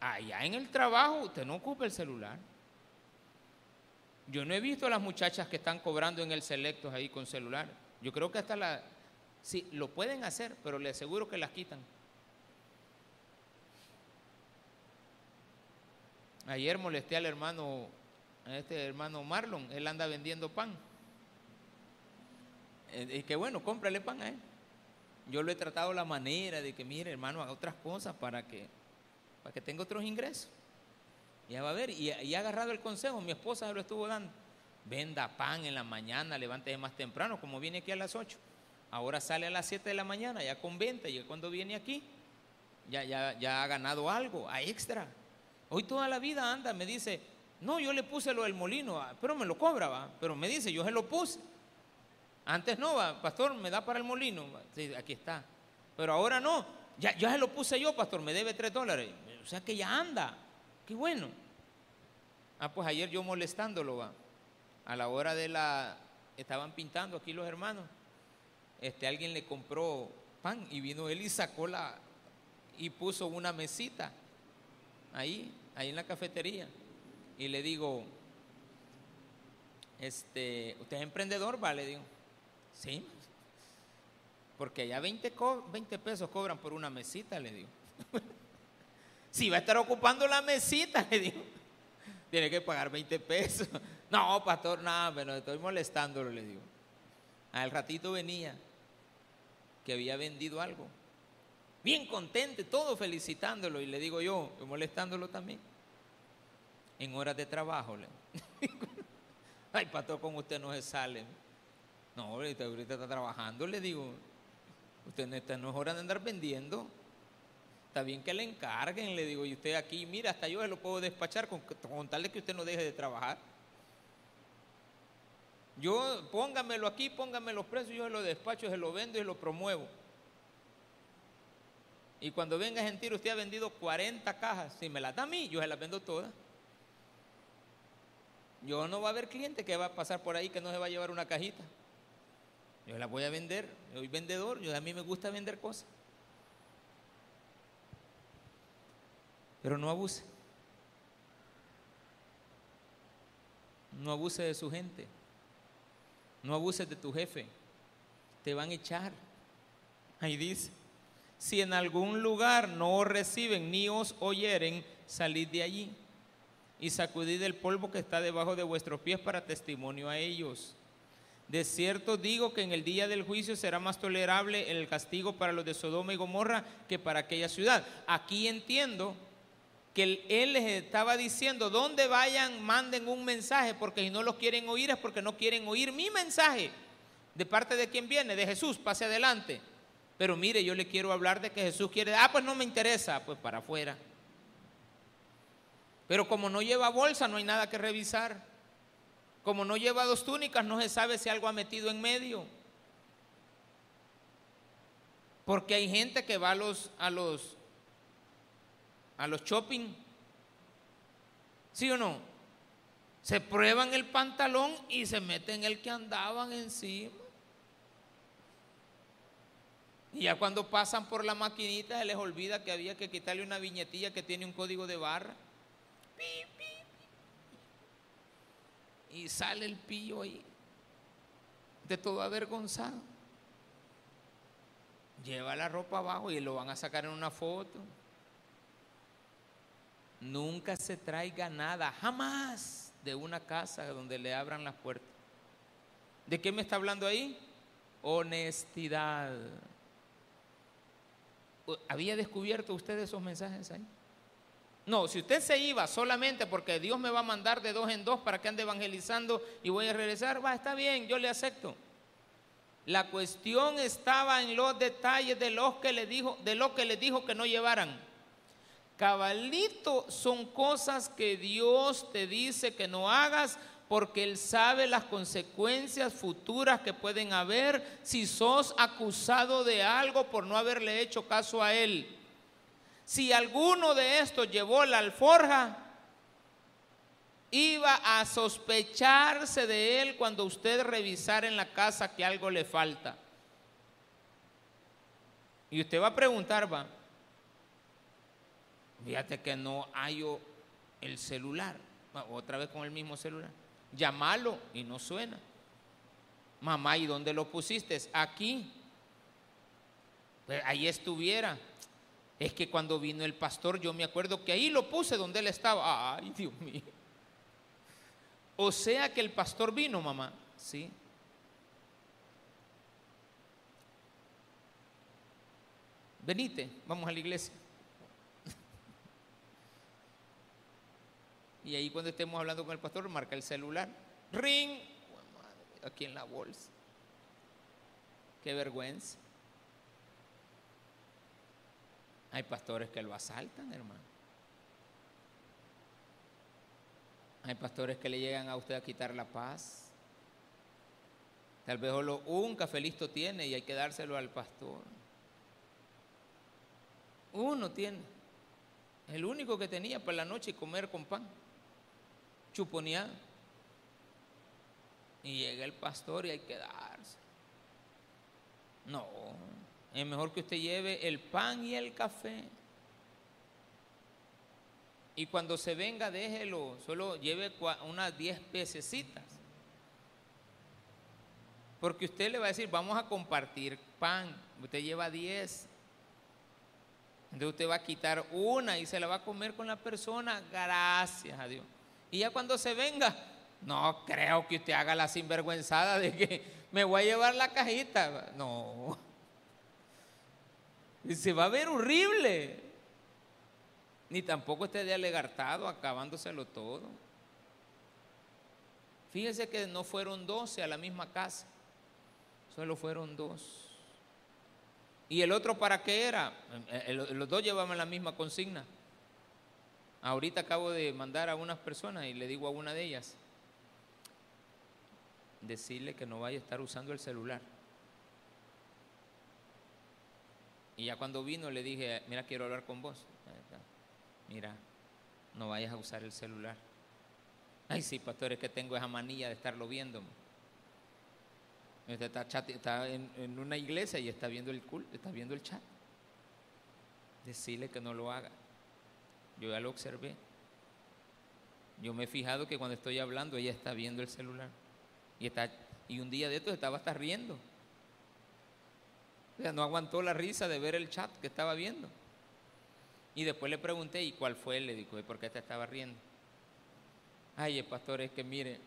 Allá en el trabajo usted no ocupa el celular. Yo no he visto a las muchachas que están cobrando en el Selectos ahí con celular. Yo creo que hasta la... Sí, lo pueden hacer, pero le aseguro que las quitan. Ayer molesté al hermano este hermano Marlon, él anda vendiendo pan. Eh, y que bueno, cómprale pan a él. yo lo he tratado la manera de que, mire, hermano, haga otras cosas para que, para que tenga otros ingresos. Ya va a ver, y, y ha agarrado el consejo, mi esposa se lo estuvo dando. Venda pan en la mañana, levántese más temprano, como viene aquí a las 8. Ahora sale a las 7 de la mañana, ya con venta, y cuando viene aquí, ya, ya, ya ha ganado algo, a extra. Hoy toda la vida anda, me dice, no, yo le puse lo del molino, ah, pero me lo cobra, va. Pero me dice, yo se lo puse. Antes no, va, pastor, me da para el molino. Sí, aquí está. Pero ahora no, ya, ya se lo puse yo, pastor, me debe tres dólares. O sea que ya anda. Qué bueno. Ah, pues ayer yo molestándolo, va. A la hora de la. Estaban pintando aquí los hermanos. Este, alguien le compró pan y vino él y sacó la. y puso una mesita ahí, ahí en la cafetería y le digo, este, ¿usted es emprendedor? Va, le digo, sí, porque allá 20, 20 pesos cobran por una mesita, le digo. *laughs* si va a estar ocupando la mesita, le digo, tiene que pagar 20 pesos. *laughs* No, pastor, nada, pero estoy molestándolo, le digo. Al ratito venía que había vendido algo. Bien contento, todo felicitándolo. Y le digo yo, molestándolo también en horas de trabajo. *laughs* Ay, pastor, con usted no se sale. No, ahorita, ahorita está trabajando, le digo. Usted no, está, no es hora de andar vendiendo. Está bien que le encarguen, le digo. Y usted aquí, mira, hasta yo se lo puedo despachar con, con tal de que usted no deje de trabajar. Yo, póngamelo aquí, póngame los precios, yo se lo despacho, se lo vendo y se lo promuevo. Y cuando venga a sentir, usted ha vendido 40 cajas. Si me las da a mí, yo se las vendo todas. Yo no va a haber cliente que va a pasar por ahí que no se va a llevar una cajita. Yo la voy a vender, soy vendedor, yo, a mí me gusta vender cosas. Pero no abuse. No abuse de su gente. No abuses de tu jefe. Te van a echar. Ahí dice, si en algún lugar no os reciben ni os oyeren, salid de allí y sacudid el polvo que está debajo de vuestros pies para testimonio a ellos. De cierto digo que en el día del juicio será más tolerable el castigo para los de Sodoma y Gomorra que para aquella ciudad. Aquí entiendo que él les estaba diciendo, donde vayan, manden un mensaje, porque si no los quieren oír es porque no quieren oír mi mensaje. ¿De parte de quién viene? De Jesús, pase adelante. Pero mire, yo le quiero hablar de que Jesús quiere, ah, pues no me interesa, pues para afuera. Pero como no lleva bolsa, no hay nada que revisar. Como no lleva dos túnicas, no se sabe si algo ha metido en medio. Porque hay gente que va a los, a los, a los shopping. ¿Sí o no? Se prueban el pantalón y se meten el que andaban encima. Y ya cuando pasan por la maquinita se les olvida que había que quitarle una viñetilla que tiene un código de barra. Y sale el pillo ahí, de todo avergonzado. Lleva la ropa abajo y lo van a sacar en una foto. Nunca se traiga nada, jamás, de una casa donde le abran las puertas. ¿De qué me está hablando ahí? Honestidad. ¿Había descubierto usted esos mensajes ahí? No, si usted se iba solamente porque Dios me va a mandar de dos en dos para que ande evangelizando y voy a regresar, va, está bien, yo le acepto. La cuestión estaba en los detalles de, los que le dijo, de lo que le dijo que no llevaran. Cabalito son cosas que Dios te dice que no hagas porque Él sabe las consecuencias futuras que pueden haber si sos acusado de algo por no haberle hecho caso a Él. Si alguno de estos llevó la alforja, iba a sospecharse de él cuando usted revisara en la casa que algo le falta. Y usted va a preguntar, va, fíjate que no hay el celular, otra vez con el mismo celular. Llámalo y no suena. Mamá, ¿y dónde lo pusiste? Aquí. Pues ahí estuviera. Es que cuando vino el pastor, yo me acuerdo que ahí lo puse donde él estaba. Ay, Dios mío. O sea que el pastor vino, mamá. Sí. venite, vamos a la iglesia. Y ahí cuando estemos hablando con el pastor, marca el celular. Ring. Aquí en la bolsa. Qué vergüenza. Hay pastores que lo asaltan, hermano. Hay pastores que le llegan a usted a quitar la paz. Tal vez solo un cafelito tiene y hay que dárselo al pastor. Uno tiene. El único que tenía para la noche comer con pan. Chuponeado. Y llega el pastor y hay que darse. No, es mejor que usted lleve el pan y el café. Y cuando se venga, déjelo, solo lleve unas 10 pececitas. Porque usted le va a decir, vamos a compartir pan. Usted lleva 10. Entonces usted va a quitar una y se la va a comer con la persona. Gracias a Dios. Y ya cuando se venga, no creo que usted haga la sinvergüenzada de que me voy a llevar la cajita. No. Se va a ver horrible. Ni tampoco esté de alegartado, acabándoselo todo. Fíjese que no fueron doce a la misma casa, solo fueron dos. ¿Y el otro para qué era? Eh, los dos llevaban la misma consigna. Ahorita acabo de mandar a unas personas y le digo a una de ellas, decirle que no vaya a estar usando el celular. Y ya cuando vino le dije, mira, quiero hablar con vos. Mira, no vayas a usar el celular. Ay, sí, pastor, es que tengo esa manía de estarlo viendo. Está, en, una iglesia y está viendo el culto, está viendo el chat. Decirle que no lo haga. Yo ya lo observé. Yo me he fijado que cuando estoy hablando ella está viendo el celular. Y, está, y un día de estos estaba hasta riendo. Sea, no aguantó la risa de ver el chat que estaba viendo. Y después le pregunté, ¿y cuál fue? Le dijo, ¿por qué te estaba riendo? Ay, el pastor, es que mire,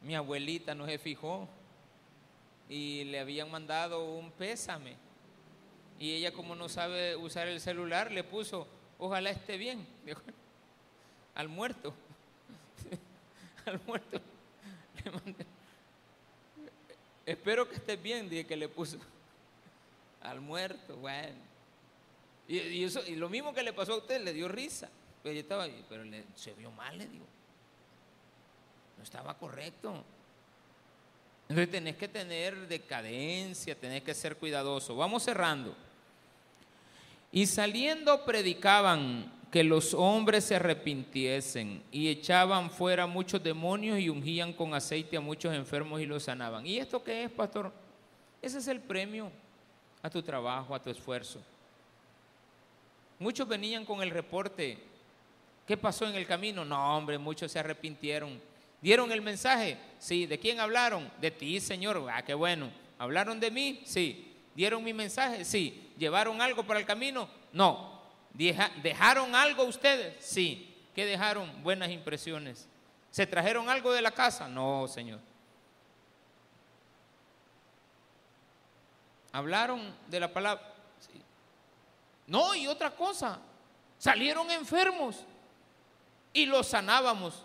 mi abuelita no se fijó y le habían mandado un pésame. Y ella como no sabe usar el celular, le puso, ojalá esté bien, *laughs* al muerto. *laughs* al muerto. *laughs* Espero que esté bien, dije que le puso. Al muerto, bueno. Y, eso, y lo mismo que le pasó a usted, le dio risa. Pero, estaba, pero se vio mal, le digo. No estaba correcto. Entonces tenés que tener decadencia, tenés que ser cuidadoso. Vamos cerrando. Y saliendo predicaban que los hombres se arrepintiesen y echaban fuera muchos demonios y ungían con aceite a muchos enfermos y los sanaban. ¿Y esto qué es, pastor? Ese es el premio a tu trabajo, a tu esfuerzo. Muchos venían con el reporte. ¿Qué pasó en el camino? No, hombre, muchos se arrepintieron. ¿Dieron el mensaje? Sí. ¿De quién hablaron? De ti, Señor. Ah, qué bueno. ¿Hablaron de mí? Sí. ¿Dieron mi mensaje? Sí. ¿Llevaron algo para el camino? No. ¿Dejaron algo ustedes? Sí. ¿Qué dejaron? Buenas impresiones. ¿Se trajeron algo de la casa? No, Señor. ¿Hablaron de la palabra? No, y otra cosa. Salieron enfermos y los sanábamos.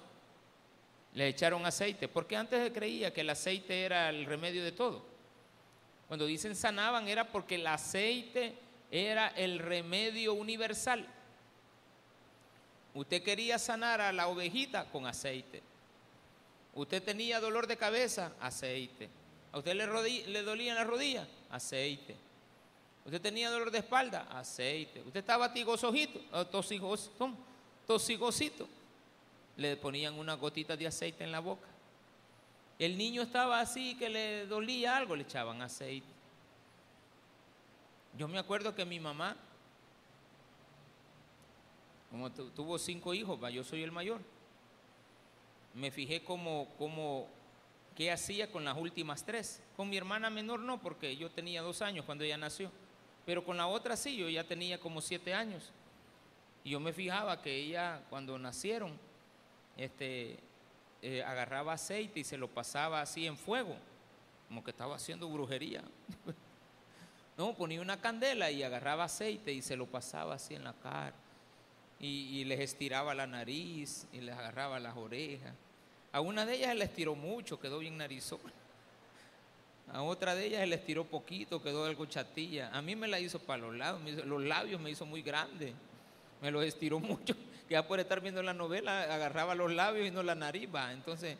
Le echaron aceite, porque antes se creía que el aceite era el remedio de todo. Cuando dicen sanaban era porque el aceite era el remedio universal. Usted quería sanar a la ovejita con aceite. Usted tenía dolor de cabeza, aceite. A usted le, le dolía en la rodilla, aceite. Usted tenía dolor de espalda, aceite. Usted estaba tigosojito, tosigosito. Le ponían una gotita de aceite en la boca. El niño estaba así que le dolía algo, le echaban aceite. Yo me acuerdo que mi mamá, como tuvo cinco hijos, yo soy el mayor, me fijé como, como, qué hacía con las últimas tres. Con mi hermana menor no, porque yo tenía dos años cuando ella nació, pero con la otra sí, yo ya tenía como siete años. Y yo me fijaba que ella, cuando nacieron, este, eh, agarraba aceite y se lo pasaba así en fuego, como que estaba haciendo brujería. *laughs* No, ponía una candela y agarraba aceite y se lo pasaba así en la cara. Y, les estiraba la nariz y les agarraba las orejas. A una de ellas se le estiró mucho, quedó bien narizona. A otra de ellas se le estiró poquito, quedó algo chatilla. A mí me la hizo para los lados, los labios me hizo muy grande. Me los estiró *laughs* mucho. Ya por estar viendo la novela, agarraba los labios y no la nariz. Entonces,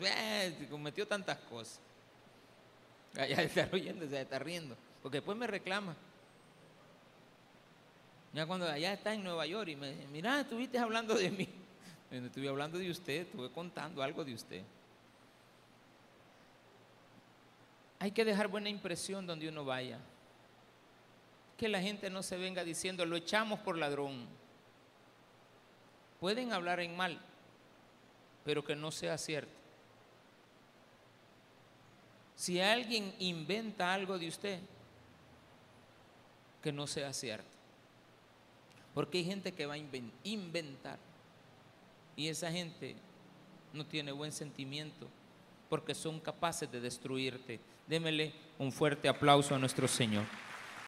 eh, cometió tantas cosas. Ya está oyendo, se está riendo. Porque después me reclama. Ya cuando allá está en Nueva York y me dice, mira, estuviste hablando de mí. Estuve hablando de usted, estuve contando algo de usted. Hay que dejar buena impresión donde uno vaya. Que la gente no se venga diciendo, lo echamos por ladrón. Pueden hablar en mal, pero que no sea cierto. Si alguien inventa algo de usted, que no sea cierto. Porque hay gente que va a inventar y esa gente no tiene buen sentimiento porque son capaces de destruirte. Démele un fuerte aplauso a nuestro Señor.